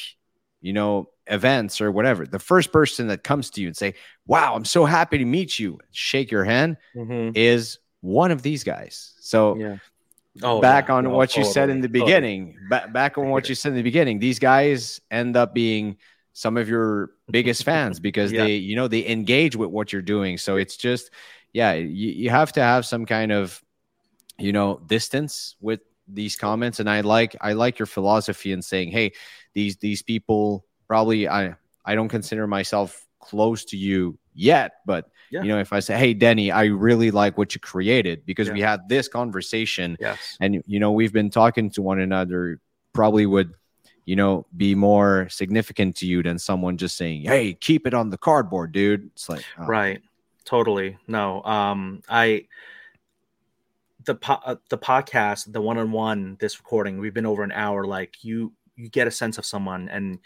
you know, events or whatever, the first person that comes to you and say, wow, I'm so happy to meet you, shake your hand Mhm. is one of these guys. So yeah oh back yeah. on No, what you said in totally, the totally. beginning, ba- back on what you said in the beginning, these guys end up being some of your biggest fans because Yeah. they, you know, they engage with what you're doing. So it's just, yeah, you, you have to have some kind of, you know, distance with these comments. And I like, I like your philosophy in saying, hey, these these people probably, I I don't consider myself close to you yet, but Yeah. you know, if I say, hey, Denny, I really like what you created because Yeah. we had this conversation yes and you know we've been talking to one another probably would you know be more significant to you than someone just saying hey keep it on the cardboard dude it's like oh, right totally no um i the po- uh, the podcast the one-on-one this recording we've been over an hour like you you get a sense of someone and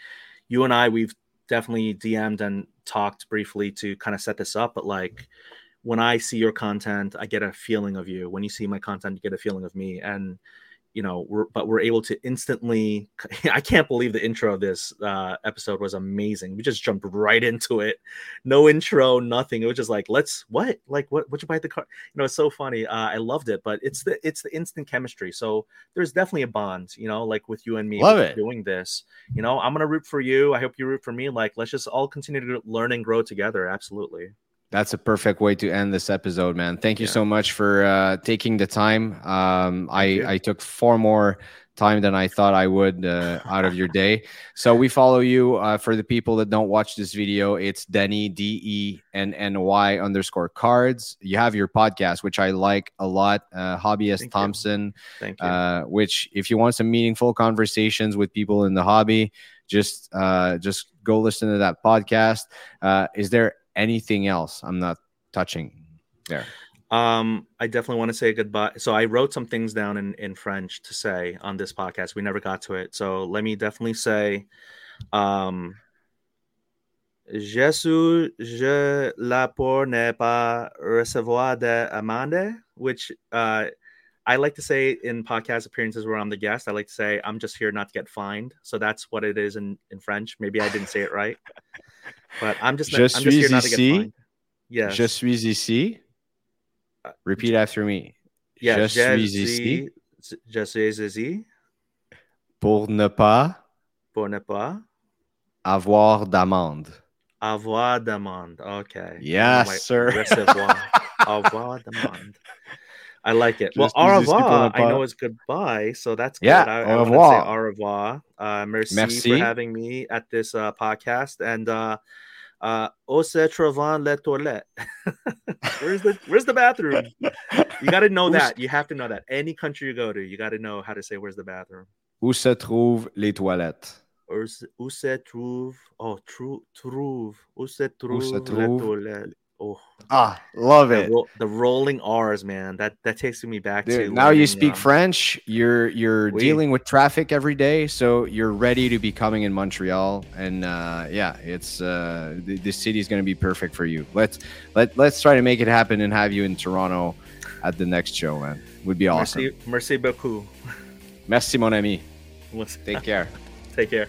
you and i we've definitely dm'd and talked briefly to kind of set this up but like when i see your content i get a feeling of you. When you see my content you get a feeling of me and you know we're but we're able to instantly i can't believe the intro of this uh episode was amazing. We just jumped right into it. No intro nothing. It was just like let's what? Like what would you buy at the car? You know it's so funny. Uh i loved it but it's the it's the instant chemistry. So there's definitely a bond you know like with you and me Love it. doing this. You know i'm gonna root for you. I hope you root for me. Like let's just all continue to learn and grow together. Absolutely that's a perfect way to end this episode man. Thank you Yeah. so much for uh taking the time. Um i i took far more time than i thought i would uh, out of your day. So we follow you uh, for the people that don't watch this video it's denny d-e-n-n-y underscore cards. You have your podcast which i like a lot uh hobbyist Thank you. thompson thank you. uh, which if you want some meaningful conversations with people in the hobby just uh, just go listen to that podcast. Uh, is there anything else i'm not touching there Um, I definitely want to say goodbye. So I wrote some things down in, in French to say on this podcast. We never got to it. So let me definitely say, um, Je suis, je là pour ne pas recevoir d'amende, which uh, I like to say in podcast appearances where I'm the guest. I like to say I'm just here not to get fined. So that's what it is in, in French. Maybe I didn't say it right, but I'm just, Je I'm just suis not ici. Yes. je suis ici Uh, repeat after me Yeah, je suis ici Je suis ici pour ne pas pour ne pas avoir d'amende avoir demande. Okay. Yes, sir. Recevoir. avoir demande. I like it. Well, au suis ici pour revoir. I know it's goodbye, so that's Yeah, good. I, au I say revoir. au revoir. Uh, merci, Merci. for having me at this uh, podcast. And uh, uh, où se trouvent les toilettes? where's the Where's the bathroom? You got to know that. You have to know that. Any country you go to, you got to know how to say where's the bathroom. où se trouvent les toilettes Où se, où se trouve oh trou, trouve où se trouve, se les toilettes? Oh ah love the, it ro- the rolling r's man that that takes me back to Dude, now you speak um, French. You're you're Oui. dealing with traffic every day, so you're ready to be coming in Montreal. And uh, yeah, it's uh, the, the city is going to be perfect for you. Let's let let's try to make it happen and have you in Toronto at the next show, man. Would be awesome. Merci, merci beaucoup. Merci, mon ami. Take care. Take care.